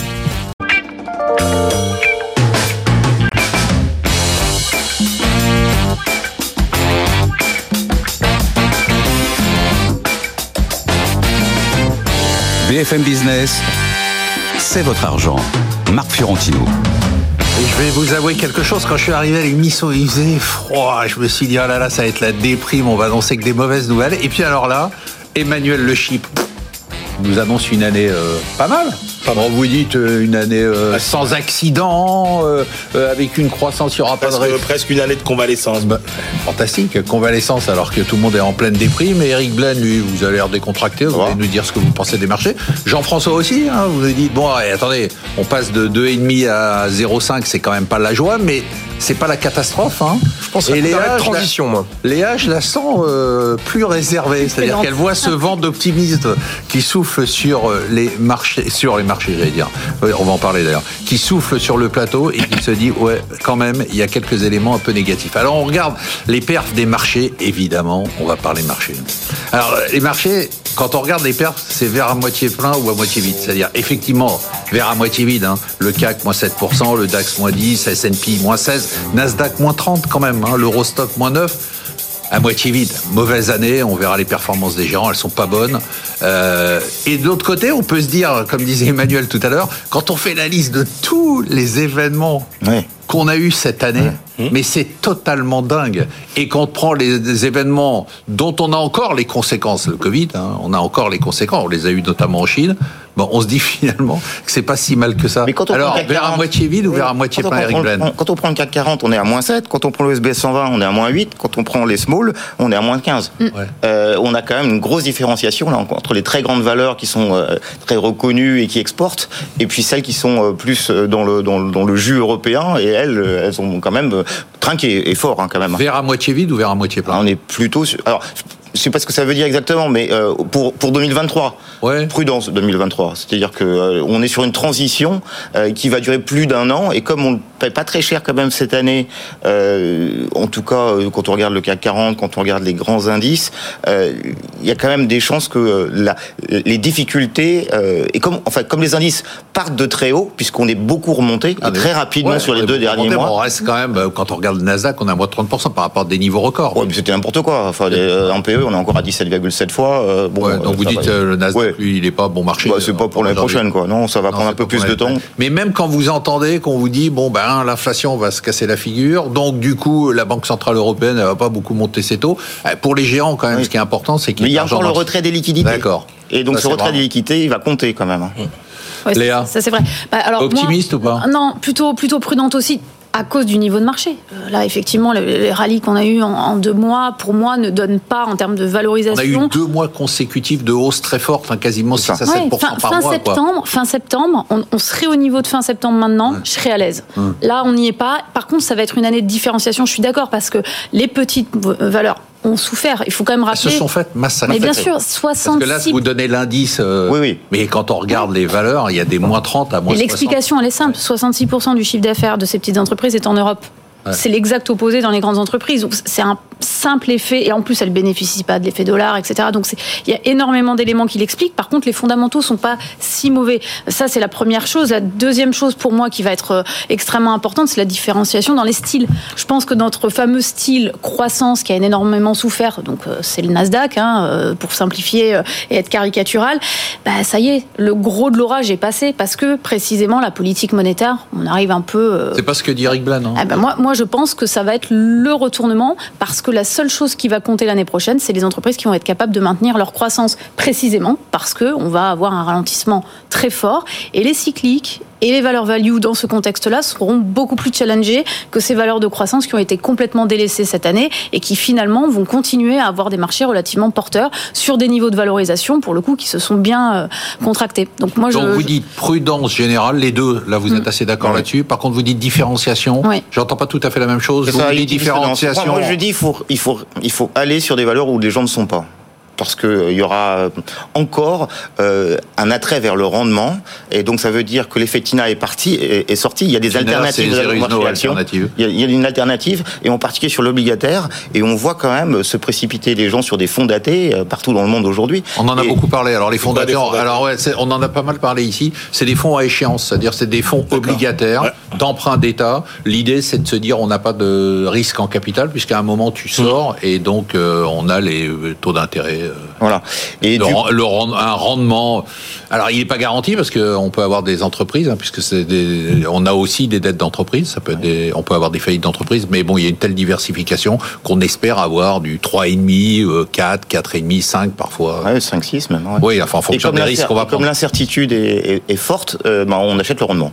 BFM Business, c'est votre argent. Marc Fiorentino. Et je vais vous avouer quelque chose, quand je suis arrivé à l'émission, il faisait froid. Je me suis dit, oh là là, ça va être la déprime, on va annoncer que des mauvaises nouvelles. Et puis alors là, Emmanuel Le Chip nous annonce une année euh, pas mal. On vous dites euh, une année euh, sans accident, avec une croissance, il n'y aura pas de Presque une année de convalescence. Bah, fantastique, convalescence alors que tout le monde est en pleine déprime. Et Eric Blaine, lui, vous avez l'air décontracté, vous allez nous dire ce que vous pensez des marchés. Jean-François aussi, hein, vous avez dit, bon, attendez, on passe de 2,5 à 0,5, c'est quand même pas la joie, mais c'est pas la catastrophe. Hein. Je pense et Léa, transition, moi. Léa, je la sens euh, plus réservée, c'est-à-dire qu'elle voit ce vent d'optimisme qui souffle sur euh, les marchés, sur les marchés, j'allais dire. on va en parler d'ailleurs. Qui souffle sur le plateau et qui se dit, ouais, quand même, il y a quelques éléments un peu négatifs. Alors on regarde les perfs des marchés, évidemment, on va parler marchés. Alors les marchés, quand on regarde les perfs, c'est vers à moitié plein ou à moitié vide. C'est-à-dire, effectivement, vers à moitié vide. Hein. Le CAC, moins 7%, le DAX, moins 10, S&P, moins 16, Nasdaq, moins 30 quand même, hein. l'Eurostock, moins 9 à moitié vide. Mauvaise année, on verra les performances des gérants, elles sont pas bonnes. Euh, et de l'autre côté, on peut se dire, comme disait Emmanuel tout à l'heure, quand on fait la liste de tous les événements qu'on a eu cette année, mais c'est totalement dingue. Et quand on prend les, événements dont on a encore les conséquences, le Covid, hein, on a encore les conséquences, on les a eu notamment en Chine, bon, on se dit finalement que c'est pas si mal que ça. Mais quand on Alors, vers à moitié vide ou vers à moitié plein, Eric Blaine Quand on prend le CAC 40, on est à moins 7. Quand on prend le SBS 120, on est à moins 8. Quand on prend les small, on est à moins 15. Mm. Euh, on a quand même une grosse différenciation là, entre les très grandes valeurs qui sont euh, très reconnues et qui exportent, et puis celles qui sont euh, plus dans le, dans, dans le jus européen, et elles, elles ont quand même trinqué et fort hein, quand même. Vers à moitié vide ou vers à moitié plein? On est plutôt... Alors, je sais pas ce que ça veut dire exactement, mais euh, pour pour 2023, ouais. prudence 2023. C'est-à-dire que euh, on est sur une transition euh, qui va durer plus d'un an, et comme on ne paye pas très cher quand même cette année, en tout cas quand on regarde le CAC 40, quand on regarde les grands indices, il y a quand même des chances que la, les difficultés et comme enfin comme les indices partent de très haut, puisqu'on est beaucoup remonté ah, très rapidement sur les deux derniers mois. On reste quand même quand on regarde le Nasdaq, on a moins de 30% par rapport à des niveaux records. Ouais, c'était n'importe quoi. Enfin, en PE, on est encore à 17,7 fois. Euh, bon, donc vous dites euh, le Nasdaq, lui, il n'est pas bon marché. Bah, c'est pas pour l'année prochaine, quoi. Non, ça va prendre un peu plus de temps. Mais même quand vous entendez qu'on vous dit, bon, ben, l'inflation va se casser la figure, donc du coup, la Banque Centrale Européenne, elle va pas beaucoup monter ses taux. Euh, pour les géants, quand même, ce qui est important, c'est qu'il y a encore le retrait des liquidités. D'accord. Et donc, ce retrait des liquidités, il va compter quand même. Léa, ça c'est vrai. Bah, alors, Optimiste ou pas Non, plutôt plutôt prudente aussi à cause du niveau de marché. Euh, là, effectivement, les rallyes qu'on a eu en, deux mois, pour moi, ne donnent pas en termes de valorisation. On a eu deux mois consécutifs de hausse très forte, enfin, quasiment 6 à 7 fin, par fin mois. Septembre, Fin septembre, on, serait au niveau de fin septembre maintenant, je serais à l'aise. Là, on n'y est pas. Par contre, ça va être une année de différenciation, je suis d'accord, parce que les petites valeurs ont souffert. Il faut quand même rappeler. Elles se sont faites massacrer. Mais bien sûr, 66. Parce que là, vous donnez l'indice. Euh, oui, oui. Mais quand on regarde les valeurs, il y a des moins 30 à moins Et l'explication, elle est simple. 66% du chiffre d'affaires de ces petites entreprises est en Europe. C'est l'exact opposé dans les grandes entreprises. C'est un simple effet, et en plus elle bénéficie pas de l'effet dollar, etc. Donc il y a énormément d'éléments qui l'expliquent. Par contre, les fondamentaux sont pas si mauvais. Ça, c'est la première chose. La deuxième chose pour moi qui va être euh, extrêmement importante, c'est la différenciation dans les styles. Je pense que notre fameux style croissance qui a énormément souffert, donc euh, c'est le Nasdaq, hein, euh, pour simplifier et être caricatural, bah, ça y est, le gros de l'orage est passé parce que précisément la politique monétaire, on arrive un peu. C'est pas ce que dit Eric Blan. Hein. Ah, bah, moi, moi, je pense que ça va être le retournement parce que la seule chose qui va compter l'année prochaine, c'est les entreprises qui vont être capables de maintenir leur croissance précisément parce qu'on va avoir un ralentissement très fort. Et les cycliques Et les valeurs value dans ce contexte-là seront beaucoup plus challengées que ces valeurs de croissance qui ont été complètement délaissées cette année et qui finalement vont continuer à avoir des marchés relativement porteurs sur des niveaux de valorisation, pour le coup, qui se sont bien euh, contractés. Donc moi, je, vous dites prudence générale, les deux, là vous êtes mm. assez d'accord là-dessus. Par contre, vous dites différenciation. Oui. J'entends pas tout à fait la même chose. Vous dites différenciation. Moi, je dis il faut, il faut, il faut aller sur des valeurs où les gens ne sont pas parce qu'il euh, y aura encore euh, un attrait vers le rendement, et donc ça veut dire que l'effet TINA est parti, est, sorti. Il y a des alternatives Il y, a, une alternative, et en particulier sur l'obligataire, et on voit quand même se précipiter les gens sur des fonds datés euh, partout dans le monde aujourd'hui. On en a beaucoup parlé. Alors les fonds datés, alors ouais, on en a pas mal parlé ici. C'est des fonds à échéance, c'est-à-dire c'est des fonds obligataires d'emprunt d'État. L'idée, c'est de se dire on n'a pas de risque en capital puisqu'à un moment tu sors mmh. et donc on a les taux d'intérêt euh, voilà. Et le, un rendement. Alors, il n'est pas garanti parce qu'on peut avoir des entreprises, hein, puisque c'est on a aussi des dettes d'entreprise. Ça peut être des, on peut avoir des faillites d'entreprise, mais bon, il y a une telle diversification qu'on espère avoir du 3,5, 4, 4,5, 5 parfois. Ouais, 5, 6 même. Oui, enfin, en fonction des risques qu'on va prendre. Comme l'incertitude est, forte, euh, ben, on achète le rendement.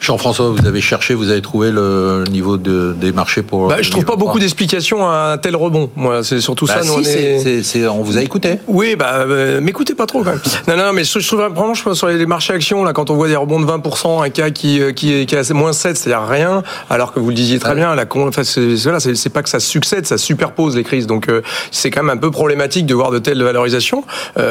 Jean-François, vous avez cherché, vous avez trouvé le niveau de, des marchés pour. Bah, je trouve pas beaucoup d'explications à un tel rebond. Moi, c'est surtout bah, ça. Nous, on, vous a écouté. Oui, bah, euh, m'écoutez pas trop quand même. non, non, mais je, trouve vraiment, je pense sur les marchés actions là, quand on voit des rebonds de 20%, un cas qui euh, qui est, qui est moins 7, c'est-à-dire rien, alors que vous le disiez très bien, la enfin, c'est pas que ça succède, ça superpose les crises. Donc euh, c'est quand même un peu problématique de voir de telles valorisations.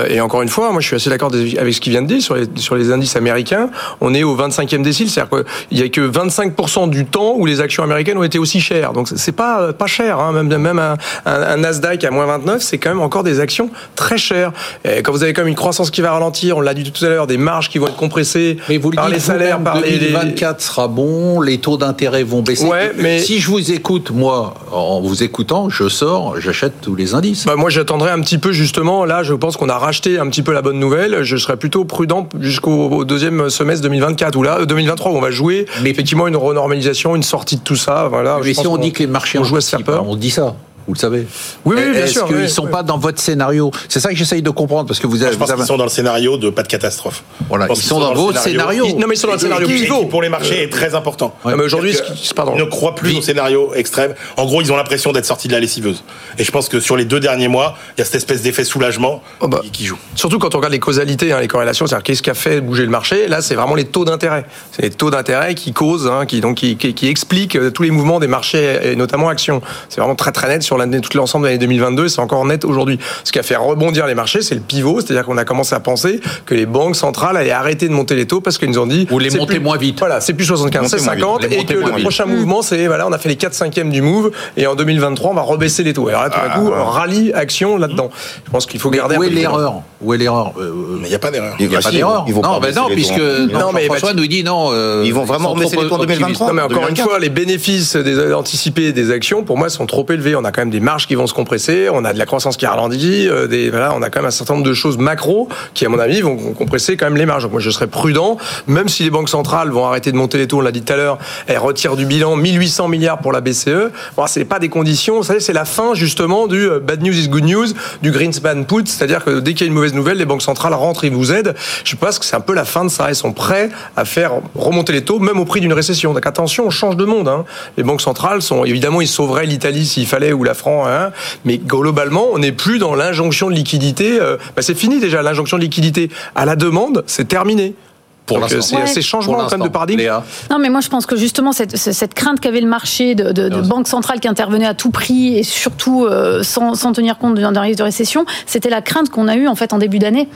et encore une fois, moi, je suis assez d'accord avec ce qu'il vient de dire sur les sur les indices américains. On est au 25e décile, c'est-à-dire il y a que 25% du temps où les actions américaines ont été aussi chères. Donc c'est pas pas cher, hein. même même un, un, Nasdaq à moins 29, c'est quand même encore des actions très chères. Et quand vous avez comme une croissance qui va ralentir, on l'a dit tout à l'heure, des marges qui vont être compressées mais vous par les salaires, par 2024 sera bon, les taux d'intérêt vont baisser. Ouais, mais si je vous écoute, moi, en vous écoutant, je sors, j'achète tous les indices. Bah moi, j'attendrai un petit peu justement. Là, je pense qu'on a racheté un petit peu la bonne nouvelle. Je serais plutôt prudent jusqu'au deuxième semestre 2024 ou là 2023 où on va jouer mais effectivement, une renormalisation, une sortie de tout ça. Voilà, mais si on, dit que les marchés ont joué à peur, on dit ça. Vous le savez. Oui, oui bien sûr. Est-ce qu'ils ne sont pas dans votre scénario? C'est ça que j'essaye de comprendre parce que vous avez. Je pense qu'ils sont dans le scénario de pas de catastrophe. Voilà, ils, sont, dans, vos scénarios. Non, mais ils sont dans le scénario pivot. Qui pour les marchés est très important. mais aujourd'hui, pardon. Ils ne croient plus au scénario extrême. En gros, ils ont l'impression d'être sortis de la lessiveuse. Et je pense que sur les deux derniers mois, il y a cette espèce d'effet soulagement oh bah, qui joue. Surtout quand on regarde les causalités, hein, les corrélations, c'est-à-dire qu'est-ce qui a fait bouger le marché? Là, c'est vraiment les taux d'intérêt. C'est les taux d'intérêt qui causent, hein, qui donc qui, qui, expliquent euh, tous les mouvements des marchés et notamment actions. C'est vraiment très très net sur l'année, tout l'ensemble 2022, c'est encore net aujourd'hui. Ce qui a fait rebondir les marchés, c'est le pivot, c'est-à-dire qu'on a commencé à penser que les banques centrales allaient arrêter de monter les taux parce qu'ils nous ont dit ou les monter moins vite. Voilà, c'est plus 75, c'est 50 et que le prochain mouvement, c'est voilà, on a fait les 4 5e du move et en 2023, on va rebaisser les taux. Et alors là, tout d'un coup, ah. rallye action là-dedans. Je pense qu'il faut garder. Où est l'erreur Où est l'erreur euh, Mais il n'y a pas d'erreur. Il n'y a pas d'erreur. Non, ben non, puisque non, mais François nous dit non. Euh, ils vont vraiment rebaisser les taux en 2023. Non, mais encore une fois, les bénéfices des anticipés des actions, pour moi, sont trop élevés. On a quand même des marges qui vont se compresser. On a de la croissance qui a ralenti, euh, des, voilà, on a quand même un certain nombre de choses macro qui, à mon avis, vont compresser quand même les marges. Donc moi, je serais prudent, même si les banques centrales vont arrêter de monter les taux, on l'a dit tout à l'heure, elles retirent du bilan 1800 milliards pour la BCE. Bon, c'est pas des conditions, vous savez, c'est la fin justement du euh, bad news is good news, du Greenspan put, c'est-à-dire que dès qu'il y a une mauvaise nouvelle, les banques centrales rentrent et vous aident. Je pense que c'est un peu la fin de ça. Elles sont prêts à faire remonter les taux, même au prix d'une récession. Donc attention, on change de monde. Hein. Les banques centrales sont, évidemment, ils sauveraient l'Italie s'il fallait ou la France, hein. mais globalement, on n'est plus dans l'injonction de liquidité. Euh, bah, c'est fini déjà, l'injonction de liquidité à la demande, c'est terminé. Pour euh, c'est ces changements en de paradigme. Non, mais moi je pense que justement cette, cette crainte qu'avait le marché de, de, de banques centrales qui intervenaient à tout prix et surtout euh, sans, sans, tenir compte d'un risque de récession, c'était la crainte qu'on a eue en fait en début d'année.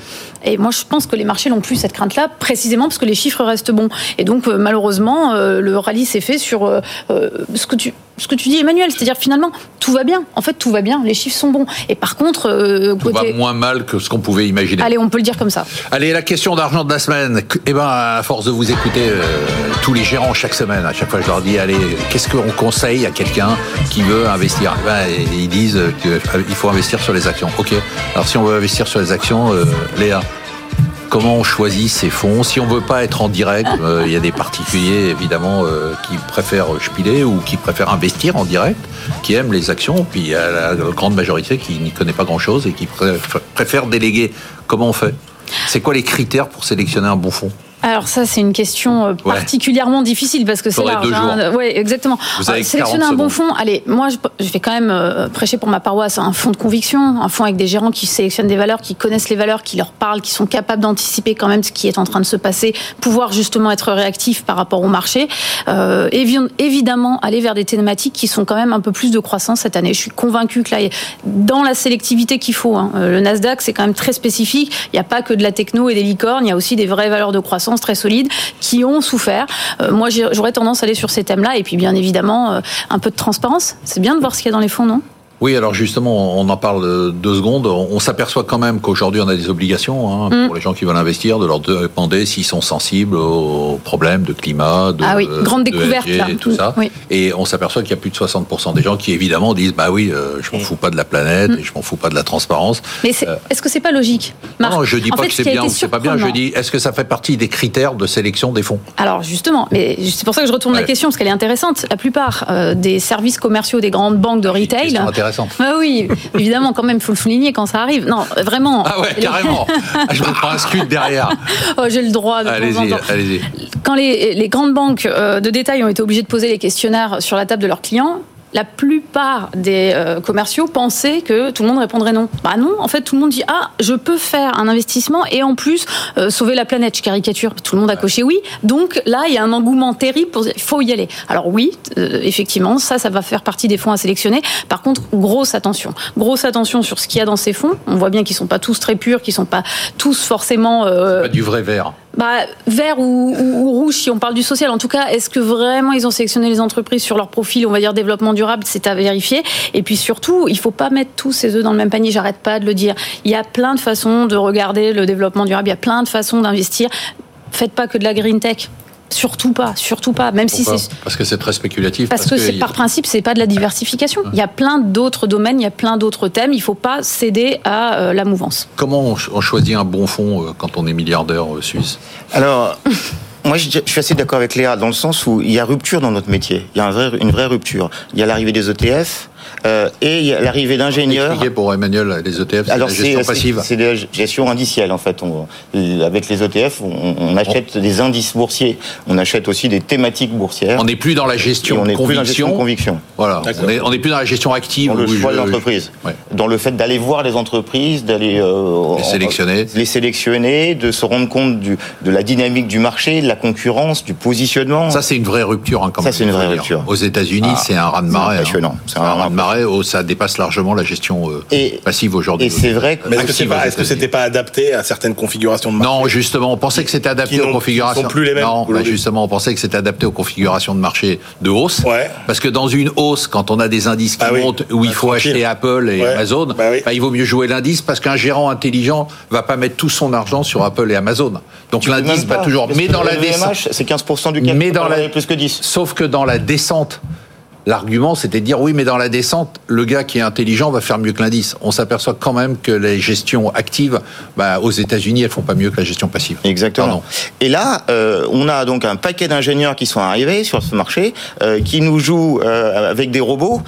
Et moi je pense que les marchés n'ont plus cette crainte-là, précisément parce que les chiffres restent bons. Et donc malheureusement le rallye s'est fait sur ce que tu ce que tu dis, Emmanuel, c'est-à-dire finalement tout va bien. En fait, tout va bien. Les chiffres sont bons. Et par contre, euh, tout va moins mal que ce qu'on pouvait imaginer. Allez, on peut le dire comme ça. Allez, la question d'argent de la semaine. Eh ben, à force de vous écouter, euh, tous les gérants chaque semaine, à chaque fois, je leur dis, allez, qu'est-ce qu'on conseille à quelqu'un qui veut investir? Eh ben, Ils disent qu'il euh, faut investir sur les actions. Ok. Alors, si on veut investir sur les actions, Léa comment on choisit ces fonds? Si on veut pas être en direct, euh, il y a des particuliers évidemment euh, qui préfèrent spiler ou qui préfèrent investir en direct, qui aiment les actions. Puis il y a la grande majorité qui n'y connaît pas grand chose et qui préfère déléguer. Comment on fait? C'est quoi les critères pour sélectionner un bon fonds? Alors ça, c'est une question euh, particulièrement difficile parce que c'est large. Deux hein. Ouais, exactement. Vous avez sélectionner un bon fonds. Allez, moi, je, vais quand même euh, prêcher pour ma paroisse un fonds de conviction, un fonds avec des gérants qui sélectionnent des valeurs, qui connaissent les valeurs, qui leur parlent, qui sont capables d'anticiper quand même ce qui est en train de se passer, pouvoir justement être réactif par rapport au marché. Euh, évidemment, aller vers des thématiques qui sont quand même un peu plus de croissance cette année. Je suis convaincu que là, dans la sélectivité qu'il faut, hein, euh, le Nasdaq, c'est quand même très spécifique. Il n'y a pas que de la techno et des licornes, il y a aussi des vraies valeurs de croissance très solides qui ont souffert. Euh, moi, j'aurais tendance à aller sur ces thèmes-là. Et puis, bien évidemment, euh, un peu de transparence. C'est bien de voir ce qu'il y a dans les fonds, non? Oui, alors justement, on en parle deux secondes. On s'aperçoit quand même qu'aujourd'hui, on a des obligations hein, mm. pour les gens qui veulent investir, de leur demander s'ils sont sensibles aux problèmes de climat, de, ah oui, grande découverte et tout ça. Et on s'aperçoit qu'il y a plus de 60% des gens qui évidemment disent bah oui, euh, je m'en mm. fous pas de la planète mm. et je m'en fous pas de la transparence. Mais euh, est-ce que c'est pas logique Non, je dis pas que c'est bien ou c'est pas bien. Je dis est-ce que ça fait partie des critères de sélection des fonds? Alors justement, mais c'est pour ça que je retourne la question parce qu'elle est intéressante. La plupart euh, des services commerciaux des grandes banques de retail. Intéressante. Bah oui, évidemment, quand même, il faut le souligner quand ça arrive. Non, vraiment. Ah ouais, carrément. Ah, je me prends un scud derrière. Oh, j'ai le droit. Allez-y, allez-y. Quand les, les grandes banques euh, de détail ont été obligées de poser les questionnaires sur la table de leurs clients, la plupart des euh, commerciaux pensaient que tout le monde répondrait non. Bah non, en fait, tout le monde dit ah, je peux faire un investissement et en plus euh, sauver la planète. Je caricature. Tout le monde a coché oui. Donc là, il y a un engouement terrible pour dire il faut y aller. Alors oui, euh, effectivement, ça, ça va faire partie des fonds à sélectionner. Par contre, grosse attention, grosse attention sur ce qu'il y a dans ces fonds. On voit bien qu'ils sont pas tous très purs, qu'ils sont pas tous forcément. pas du vrai vert bah, vert ou, rouge si on parle du social. En tout cas, est-ce que vraiment ils ont sélectionné les entreprises sur leur profil, on va dire développement durable, c'est à vérifier. Et puis surtout, il faut pas mettre tous ces œufs dans le même panier. J'arrête pas de le dire. Il y a plein de façons de regarder le développement durable. Il y a plein de façons d'investir. Faites pas que de la green tech. Surtout pas, surtout pas. Même si c'est parce que c'est très spéculatif. Parce, que, c'est par principe, c'est pas de la diversification. Il y a plein d'autres domaines, il y a plein d'autres thèmes. Il faut pas céder à euh, la mouvance. Comment on, choisit un bon fonds euh, quand on est milliardaire euh, suisse? Alors. Moi, je suis assez d'accord avec Léa dans le sens où il y a rupture dans notre métier. Il y a une vraie rupture. Il y a l'arrivée des ETF, euh, et l'arrivée d'ingénieurs. pour Emmanuel, les ETF, c'est la gestion passive. C'est la gestion indicielle en fait. On, avec les ETF, on, achète des indices boursiers, on achète aussi des thématiques boursières. On n'est plus dans la gestion on conviction. Plus dans la gestion conviction. Voilà. On n'est plus dans la gestion active. Dans le choix de l'entreprise. Dans le fait d'aller voir les entreprises, d'aller euh, les sélectionner, les sélectionner, de se rendre compte du, de la dynamique du marché, de la concurrence, du positionnement. Ça c'est une vraie rupture. Hein, ça c'est une vraie rupture. Aux États-Unis, ah, c'est un raz de marée. Hein. Passionnant. C'est un raz de marée Oh, ça dépasse largement la gestion euh, passive aujourd'hui. Et c'est vrai. Mais est-ce que c'était pas, adapté à certaines configurations de marché Non, justement, on pensait que c'était adapté aux configurations. Sont plus les mêmes. Non, bah, justement, on pensait que c'était adapté aux configurations de marché de hausse. Parce que dans une hausse, quand on a des indices qui ah montent où il bah, faut acheter Apple et Amazon, bah il vaut mieux jouer l'indice parce qu'un gérant intelligent va pas mettre tout son argent sur Apple et Amazon. Donc l'indice va toujours. Mais dans la descente, c'est 15% du capital. Mais dans la plus que 10. Sauf que dans la descente L'argument, c'était de dire oui, mais dans la descente, le gars qui est intelligent va faire mieux que l'indice. On s'aperçoit quand même que les gestions actives, bah, aux États-Unis, elles font pas mieux que la gestion passive. Exactement. Et là, euh, on a donc un paquet d'ingénieurs qui sont arrivés sur ce marché, euh, qui nous jouent euh, avec des robots.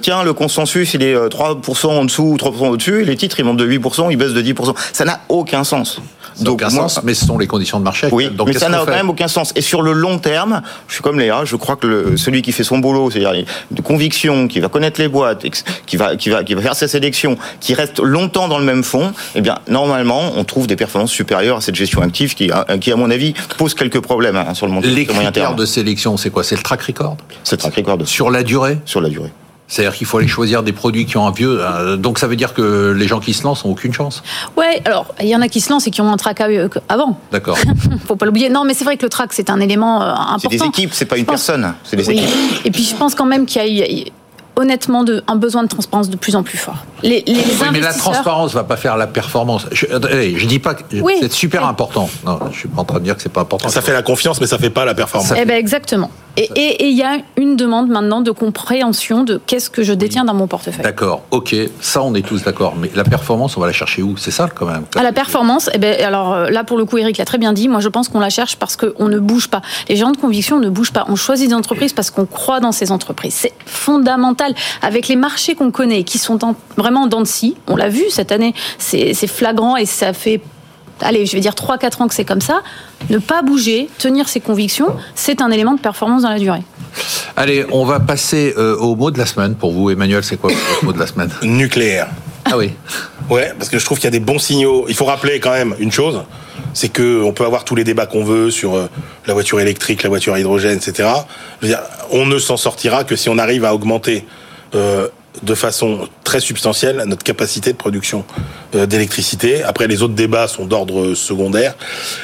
tiens, le consensus, il est 3% en dessous ou 3% au-dessus. Les titres, ils montent de 8%, ils baissent de 10%. Ça n'a aucun sens. Ça aucun sens, mais ce sont les conditions de marché. Oui, donc mais ça n'a quand même aucun sens. Et sur le long terme, je suis comme Léa, je crois que le, celui qui fait son boulot, c'est-à-dire de conviction, qui va connaître les boîtes, qui va, qui va, qui va faire ses sélections, qui reste longtemps dans le même fonds, eh bien, normalement, on trouve des performances supérieures à cette gestion active qui, qui à mon avis, pose quelques problèmes hein, sur le moyen terme. Les critères de sélection, c'est quoi? C'est le track record? C'est le track record. Sur la durée? Sur la durée. C'est-à-dire qu'il faut aller choisir des produits qui ont un vieux. Euh, donc ça veut dire que les gens qui se lancent n'ont aucune chance. Ouais, alors il y en a qui se lancent et qui ont un track avant. D'accord. faut pas l'oublier. Non, mais c'est vrai que le track c'est un élément important. C'est des équipes, c'est pas une personne. C'est des équipes. Et puis je pense quand même qu'il y a honnêtement de, un besoin de transparence de plus en plus fort. Les, les oui, mais la transparence va pas faire la performance. Je, je dis pas que c'est super important. Non, je suis pas en train de dire que c'est pas important. Ça fait la confiance, mais ça fait pas la performance. Eh ben exactement. Et il y a une demande maintenant de compréhension de qu'est-ce que je détiens dans mon portefeuille. D'accord, ok, ça on est tous d'accord. Mais la performance, on va la chercher où? C'est ça quand même. À la performance, eh ben, alors euh, là pour le coup, Eric l'a très bien dit. Moi, je pense qu'on la cherche parce qu'on ne bouge pas. Les gens de conviction ne bougent pas. On choisit des entreprises parce qu'on croit dans ces entreprises. C'est fondamental. Avec les marchés qu'on connaît, qui sont vraiment dans de scie, on l'a vu cette année, c'est flagrant et ça fait allez, je vais dire 3-4 ans que c'est comme ça, ne pas bouger, tenir ses convictions, c'est un élément de performance dans la durée. Allez, on va passer euh, au mot de la semaine. Pour vous, Emmanuel, c'est quoi le mot de la semaine? Nucléaire. Ah oui. Ouais, parce que je trouve qu'il y a des bons signaux. Il faut rappeler quand même une chose, c'est que on peut avoir tous les débats qu'on veut sur euh, la voiture électrique, la voiture à hydrogène, etc. Je veux dire, on ne s'en sortira que si on arrive à augmenter euh, de façon très substantielle notre capacité de production euh, d'électricité. Après, les autres débats sont d'ordre secondaire.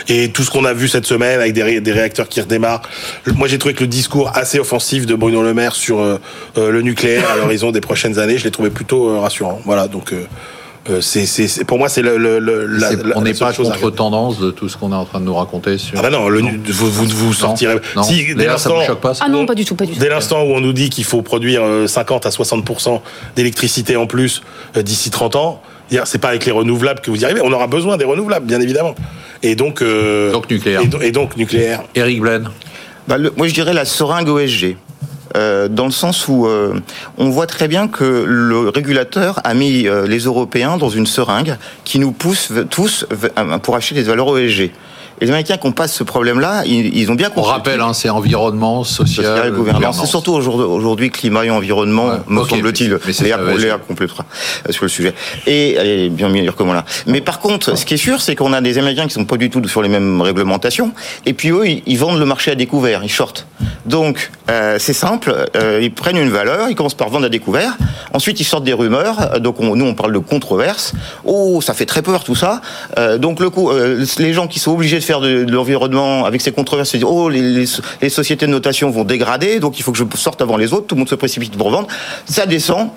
Et tout ce qu'on a vu cette semaine avec des, des réacteurs qui redémarrent, moi j'ai trouvé que le discours assez offensif de Bruno Le Maire sur euh, euh, le nucléaire à l'horizon des prochaines années, je l'ai trouvé plutôt rassurant. Voilà, donc euh, c'est, pour moi, c'est le, le, la, On n'est pas contre tendance de tout ce qu'on est en train de nous raconter sur. Ah bah non, le, vous, vous, vous sortirez. Non. Si, dès l'instant, ça choque pas. Ah non, pas du tout, pas du tout. Dès l'instant où on nous dit qu'il faut produire 50 euh, à 60% d'électricité en plus euh, d'ici 30 ans, c'est pas avec les renouvelables que vous y arrivez. On aura besoin des renouvelables, bien évidemment. Et donc. donc nucléaire. Et, donc nucléaire. Eric Blaine. Bah, moi, je dirais la seringue OSG. Euh, dans le sens où euh, on voit très bien que le régulateur a mis euh, les Européens dans une seringue qui nous pousse tous pour acheter des valeurs ESG. Les Américains qui passe ce problème-là, ils, ont bien compris. On rappelle, hein, c'est environnement, social, social gouvernance. C'est surtout aujourd'hui climat et environnement, me semble-t-il. Léa, complétera sur le sujet. Et elle est bien meilleure que moi là. Mais par contre, ce qui est sûr, c'est qu'on a des Américains qui sont pas du tout sur les mêmes réglementations. Et puis eux, ils, vendent le marché à découvert, ils shortent. Donc euh, c'est simple, euh, ils prennent une valeur, ils commencent par vendre à découvert. Ensuite, ils sortent des rumeurs. Donc nous, on parle de controverse. Oh, ça fait très peur tout ça. Euh, donc le coup, euh, les gens qui sont obligés de de, l'environnement avec ces controverses, oh les, les, sociétés de notation vont dégrader, donc il faut que je sorte avant les autres, tout le monde se précipite pour vendre, ça descend,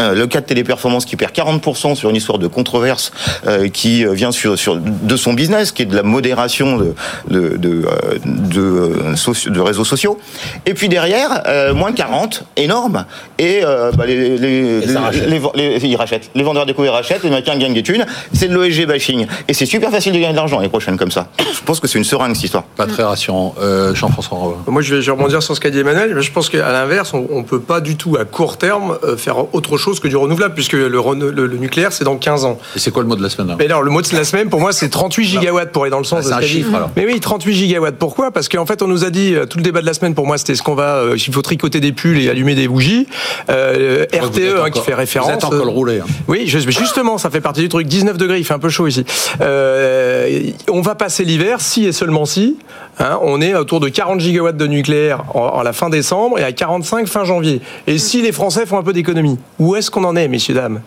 euh, le cas de Téléperformance qui perd 40% sur une histoire de controverse euh, qui euh, vient sur, sur de son business, qui est de la modération de de de, de, de réseaux sociaux. Et puis derrière, moins 40, énorme. Et bah, les, les, les, ils rachètent. Les vendeurs découverts rachètent, les Américains gagnent des thunes. C'est de l'OSG bashing. Et c'est super facile de gagner de l'argent les prochaines comme ça. Je pense que c'est une seringue cette histoire. Pas très rassurant. Jean-François Moi, je vais, je vais rebondir sur ce qu'a dit Emmanuel. Je pense qu'à l'inverse, on ne peut pas du tout à court terme faire autre chose que du renouvelable, puisque le, le, nucléaire, c'est dans 15 ans. Et c'est quoi le mot de la semaine Mais alors, le mot de la semaine, pour moi, c'est 38 gigawatts, pour aller dans le sens ah, de un chiffre, alors. Mais oui, 38 gigawatts. Pourquoi? Parce qu'en fait, on nous a dit, euh, tout le débat de la semaine, pour moi, c'était ce qu'on va, euh, il faut tricoter des pulls et allumer des bougies. Euh, RTE, hein, qui fait référence. Vous êtes encore roulé. Hein. Oui, justement, ça fait partie du truc. 19 degrés, il fait un peu chaud ici. on va passer l'hiver, si et seulement si. Hein, on est autour de 40 gigawatts de nucléaire en, la fin décembre et à 45 fin janvier. Et si les Français font un peu d'économie, où est-ce qu'on en est, messieurs, dames?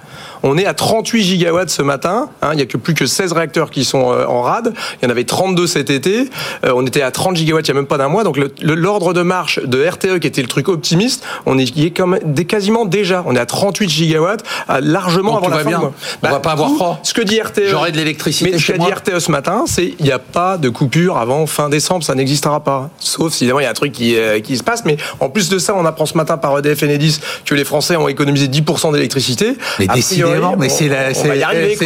On est à 38 gigawatts ce matin. Hein, il n'y a que plus que 16 réacteurs qui sont euh, en rade. Il y en avait 32 cet été. Euh, on était à 30 gigawatts il n'y a même pas d'un mois. Donc l'ordre de marche de RTE, qui était le truc optimiste, on est, y est comme, quasiment déjà. On est à 38 gigawatts, largement avant la fin bien. mois. on va bah, pas avoir froid. Ce que dit RTE. J'aurai de l'électricité. Mais ce que dit RTE ce matin, c'est il n'y a pas de coupure avant fin décembre ça n'existera pas. Sauf si évidemment il y a un truc qui, euh, qui, se passe. Mais en plus de ça, on apprend ce matin par EDF Enedis que les Français ont économisé 10% d'électricité. Mais mais c'est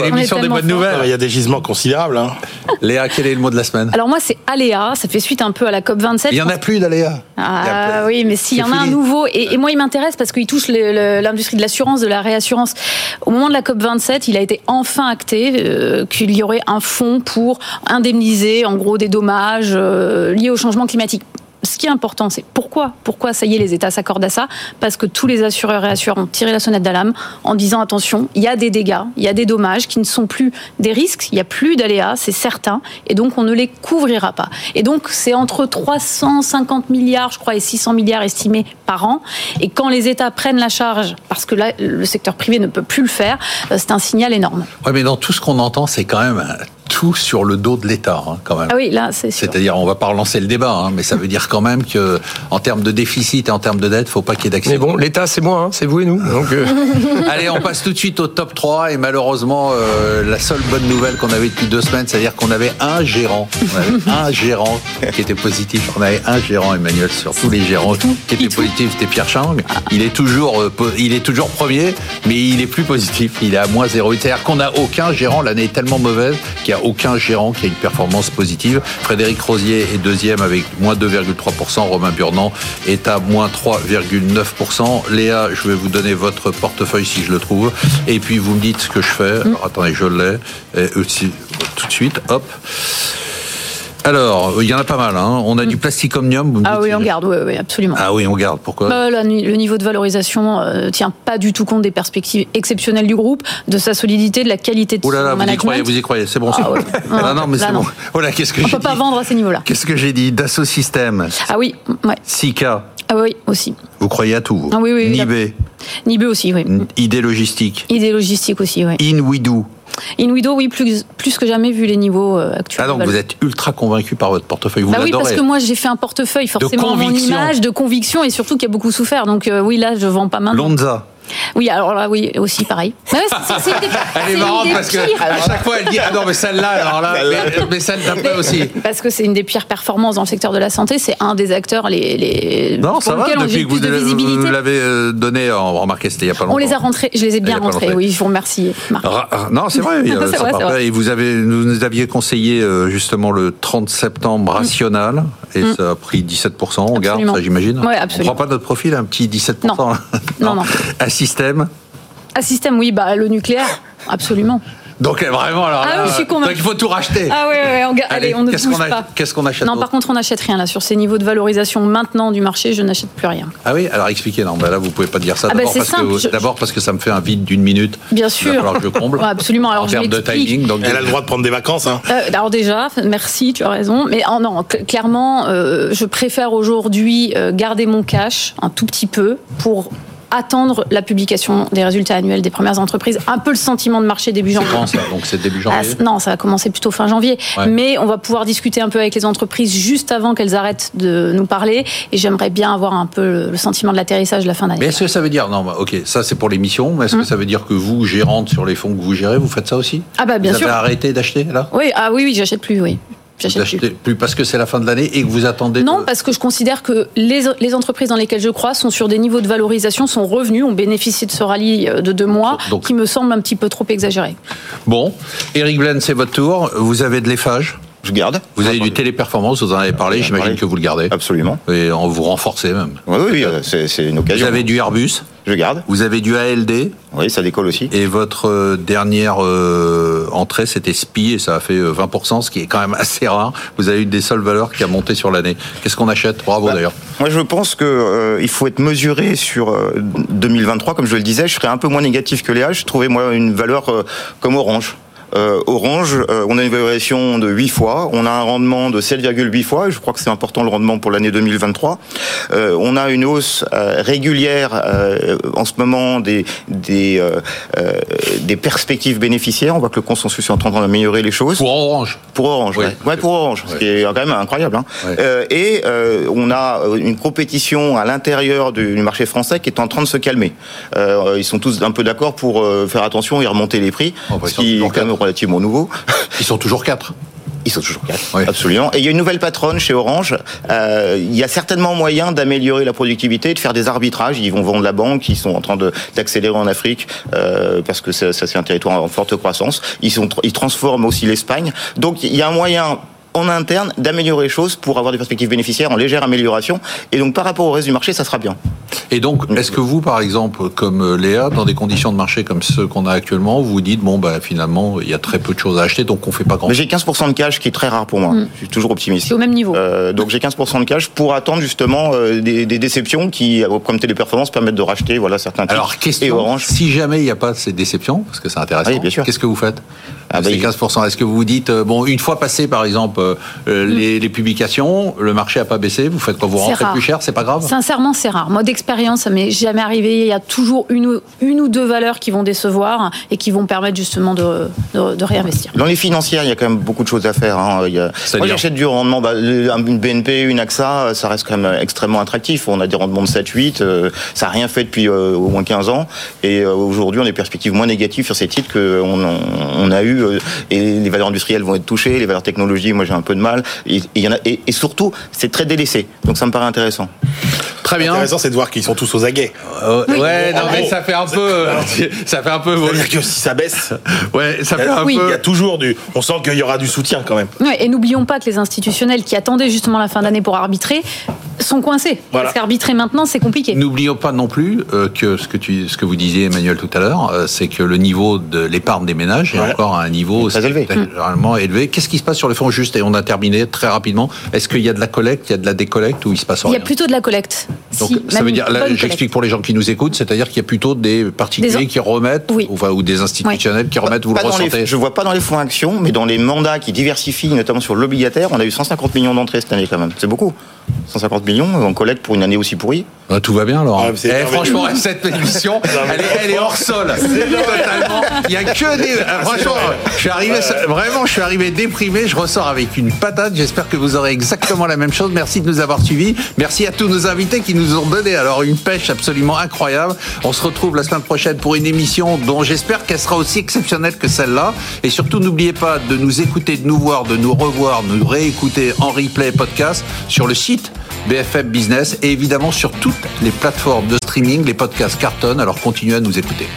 l'émission des bonnes nouvelles. Il y a des gisements considérables. Hein. Léa, quel est le mot de la semaine? Alors moi, c'est Aléa. Ça fait suite un peu à la COP 27. Il y en a plus d'Aléa. Ah oui, mais s'il y en a un nouveau, et, moi il m'intéresse parce qu'il touche l'industrie de l'assurance, de la réassurance. Au moment de la COP 27, il a été enfin acté euh, qu'il y aurait un fonds pour indemniser en gros des dommages euh, liés au changement climatique ce qui est important, c'est pourquoi, pourquoi ça y est, les États s'accordent à ça? Parce que tous les assureurs et assureurs ont tiré la sonnette d'alarme en disant attention, il y a des dégâts, il y a des dommages qui ne sont plus des risques, il n'y a plus d'aléas, c'est certain, et donc on ne les couvrira pas. Et donc c'est entre 350 milliards, je crois, et 600 milliards estimés par an. Et quand les États prennent la charge, parce que là, le secteur privé ne peut plus le faire, euh, c'est un signal énorme. Oui, mais dans tout ce qu'on entend, c'est quand même tout sur le dos de l'État, hein, quand même. Ah oui, là, c'est C'est-à-dire, on va pas relancer le débat, hein, mais ça veut dire quand même que, en termes de déficit et en termes de dette, faut pas qu'il y ait d'accès. Mais bon, l'État, c'est moi, hein, c'est vous et nous. Donc euh. Allez, on passe tout de suite au top 3 et malheureusement, euh, la seule bonne nouvelle qu'on avait depuis deux semaines, c'est-à-dire qu'on avait un gérant, un gérant qui était positif. On avait un gérant, Emmanuel, sur tous les gérants qui étaient positifs, c'était Pierre Chang. Il est toujours, euh, il est toujours premier, mais il est plus positif. Il est à moins 0,8. C'est-à-dire qu'on n'a aucun gérant. L'année est tellement mauvaise qu'il n'y a aucun gérant qui a une performance positive. Frédéric Rosier est deuxième avec moins 2,3%. Romain Burnand est à moins 3,9%. Léa, je vais vous donner votre portefeuille si je le trouve. Et puis vous me dites ce que je fais. Mm. attendez, je l'ai. tout de suite. Hop. Alors, il y en a pas mal. Hein. On a du plastique omnium. Ah oui, on garde, oui, oui, absolument. Ah oui, on garde. Pourquoi? Bah, Le niveau de valorisation ne tient pas du tout compte des perspectives exceptionnelles du groupe, de sa solidité, de la qualité de oh là là, son vous y croyez, vous y croyez, c'est bon. Ah, ouais. non, non, mais c'est bon. Voilà, qu'est-ce que On ne peut pas vendre à ces niveaux-là. Qu'est-ce que j'ai dit? Dassault Systèmes. Ah oui, ouais. Sika. Ah oui, aussi. Vous croyez à tout vous ah, oui, oui, Nibé. Nibé aussi, oui. Idée logistique. Idée logistique aussi, oui. Inwido. Inwido, oui, plus, plus que jamais vu les niveaux euh, actuels. Ah donc vous êtes ultra convaincu par votre portefeuille, vous bah oui, parce que moi j'ai fait un portefeuille forcément mon image, de conviction et surtout qui a beaucoup souffert. Donc euh, oui, là je vends pas mal. Lonza. Oui, alors là, oui, aussi pareil. elle est marrante parce que à chaque fois elle dit ah non mais celle-là alors là mais, celle d'après aussi. Parce que c'est une des pires performances dans le secteur de la santé. C'est un des acteurs les, les non ça va depuis que vous, vous l'avez euh, donné en remarqué c'était il y a pas longtemps. On les a rentrés, je les ai bien rentrés. Oui, je vous remercie. non c'est vrai. Et vous avez nous aviez conseillé euh, justement le 30 septembre mm. rational et mm. ça a pris 17%. On garde ça j'imagine. Ouais, absolument. On prend pas notre profil un petit 17%. Non non. non. Système Un système, oui, bah, le nucléaire, absolument. Donc vraiment, alors ah, oui, donc il faut tout racheter. Ah oui, on, allez, on ne qu'est-ce bouge qu'on pas. Qu'est-ce qu'on achète Non, par contre, on n'achète rien là sur ces niveaux de valorisation maintenant du marché. Je n'achète plus rien. Ah oui, alors expliquez. Non, bah là vous pouvez pas dire ça. Ah bah, d'abord, parce que, d'abord parce que ça me fait un vide d'une minute. Bien sûr. Il va que je comble. absolument. Alors en termes de timing. Donc elle a le droit de prendre des vacances. Hein. Euh, alors déjà, merci, tu as raison. Mais oh non, clairement, euh, je préfère aujourd'hui euh, garder mon cash un tout petit peu pour attendre la publication des résultats annuels des premières entreprises. Un peu le sentiment de marché début janvier. C'est ça Donc c'est début janvier ah, Non, ça va commencer plutôt fin janvier. Mais on va pouvoir discuter un peu avec les entreprises juste avant qu'elles arrêtent de nous parler. Et j'aimerais bien avoir un peu le sentiment de l'atterrissage de la fin d'année. Mais est-ce que ça veut dire, non, bah, ok, ça c'est pour l'émission, mais est-ce que hum. ça veut dire que vous, gérante sur les fonds que vous gérez, vous faites ça aussi Ah bah bien sûr. Vous avez arrêté d'acheter là? Oui, ah oui, oui, j'achète plus, oui. J'achète plus. parce que c'est la fin de l'année et que vous attendez. Non, parce que je considère que les, les, entreprises dans lesquelles je crois sont sur des niveaux de valorisation, sont revenus, ont bénéficié de ce rallye euh, de deux mois, qui me semble un petit peu trop exagéré. Bon, Eric Blen, c'est votre tour. Vous avez de l'effage je garde. Vous avez du téléperformance, vous en avez parlé, j'imagine que vous le gardez. Absolument. Et on vous renforcez même. Oui, oui, euh, c'est une occasion. Vous avez du Airbus Je garde. Vous avez du ALD Oui, ça décolle aussi. Et votre euh, dernière euh, entrée, c'était SPI, et ça a fait 20%, ce qui est quand même assez rare. Vous avez eu des seules valeurs qui a monté sur l'année. Qu'est-ce qu'on achète? Bravo bah, d'ailleurs. Moi, je pense qu'il il faut être mesuré sur 2023. Comme je le disais, je serais un peu moins négatif que Léa. Je trouvais, moi, une valeur comme Orange. Euh, Orange, euh, on a une valorisation de 8 fois, on a un rendement de 7,8 fois, je crois que c'est important le rendement pour l'année 2023. Euh, on a une hausse régulière en ce moment des des, des perspectives bénéficiaires. On voit que le consensus est en train d'améliorer les choses. Pour Orange. Pour Orange, ouais, ouais pour Orange, ce qui est quand même incroyable. Hein. et on a une compétition à l'intérieur du marché français qui est en train de se calmer. ils sont tous un peu d'accord pour faire attention et remonter les prix, oh, bah, ce qui est quand même relativement nouveau. Ils sont toujours quatre. Ils sont toujours quatre, absolument. Et il y a une nouvelle patronne chez Orange. Euh, il y a certainement moyen d'améliorer la productivité, de faire des arbitrages. Ils vont vendre la banque, ils sont en train d'accélérer en Afrique euh, parce que ça, ça c'est un territoire en forte croissance. Ils, sont, ils transforment aussi l'Espagne. Donc il y a un moyen en interne d'améliorer les choses pour avoir des perspectives bénéficiaires en légère amélioration. Et donc par rapport au reste du marché, ça sera bien. Et donc, est-ce que vous, par exemple, comme euh, Léa, dans des conditions de marché comme ceux qu'on a actuellement, vous dites, bon, bah, finalement, il y a très peu de choses à acheter, donc on fait pas grand-chose? J'ai 15% de cash qui est très rare pour moi. Mm. Je suis toujours optimiste. C'est au même niveau. Euh, donc j'ai 15% de cash pour attendre justement euh, des, déceptions qui, comme téléperformance, permettent de racheter voilà, certains titres. Alors, question, Orange. si jamais il n'y a pas ces déceptions, parce que c'est intéressant, qu'est-ce que vous faites? Ah bah, 15%. Est-ce que vous vous dites, bon, une fois passé, par exemple, mm. les, les, publications, le marché n'a pas baissé, vous faites quoi Vous rentrez plus cher, c'est pas grave Sincèrement, c'est rare. Moi, d'expérience, ça m'est jamais arrivé. Il y a toujours une ou, une ou deux valeurs qui vont décevoir et qui vont permettre justement de, de, réinvestir. Dans les financières, il y a quand même beaucoup de choses à faire. Hein. Il y a, moi, j'achète du rendement. Bah, une BNP, une AXA, ça reste quand même extrêmement attractif. On a des rendements de 7-8. Euh, ça n'a rien fait depuis euh, au moins 15 ans. Et euh, aujourd'hui, on a des perspectives moins négatives sur ces titres qu'on on a eu. et les valeurs industrielles vont être touchées. Les valeurs technologiques, moi, j'ai un peu de mal. Et, surtout, c'est très délaissé. Donc ça me paraît intéressant. Très bien. Intéressant, c'est de voir qu'ils sont tous aux aguets. Euh, ouais, non, mais ça fait un peu, ça fait un peu. C'est-à-dire que si ça baisse, ouais, ça fait un peu. Il y a toujours du. On sent qu'il y aura du soutien quand même. Ouais, et n'oublions pas que les institutionnels qui attendaient justement la fin d'année pour arbitrer sont coincés. Parce qu'arbitrer maintenant, c'est compliqué. N'oublions pas non plus euh, que ce que, tu, ce que vous disiez, Emmanuel, tout à l'heure, euh, c'est que le niveau de l'épargne des ménages est encore à un niveau très élevé. généralement élevé. Qu'est-ce qui se passe sur le fonds juste? Et on a terminé très rapidement. Est-ce qu'il y a de la collecte, il y a de la décollecte ou il se passe rien Il y a plutôt de la collecte. Donc ça veut dire, j'explique pour les gens qui nous écoutent, c'est-à-dire qu'il y a plutôt des particuliers qui remettent, ou, des institutionnels qui remettent, vous le ressentez Je vois pas dans les fonds actions, mais dans les mandats qui diversifient, notamment sur l'obligataire, on a eu 150 millions d'entrées cette année quand même. C'est beaucoup. 150 millions, on collecte pour une année aussi pourrie. Ah, tout va bien alors. Ah, eh, franchement, cette émission, elle, est, hors sol. Il y a que des. Ah, franchement, je suis arrivé vraiment, je suis arrivé déprimé. Je ressors avec une patate. J'espère que vous aurez exactement la même chose. Merci de nous avoir suivis. Merci à tous nos invités qui nous ont donné alors une pêche absolument incroyable. On se retrouve la semaine prochaine pour une émission dont j'espère qu'elle sera aussi exceptionnelle que celle-là. Et surtout, n'oubliez pas de nous écouter, de nous voir, de nous revoir, de nous réécouter en replay podcast sur le BFM Business et évidemment sur toutes les plateformes de streaming, les podcasts cartonnent, alors continuez à nous écouter.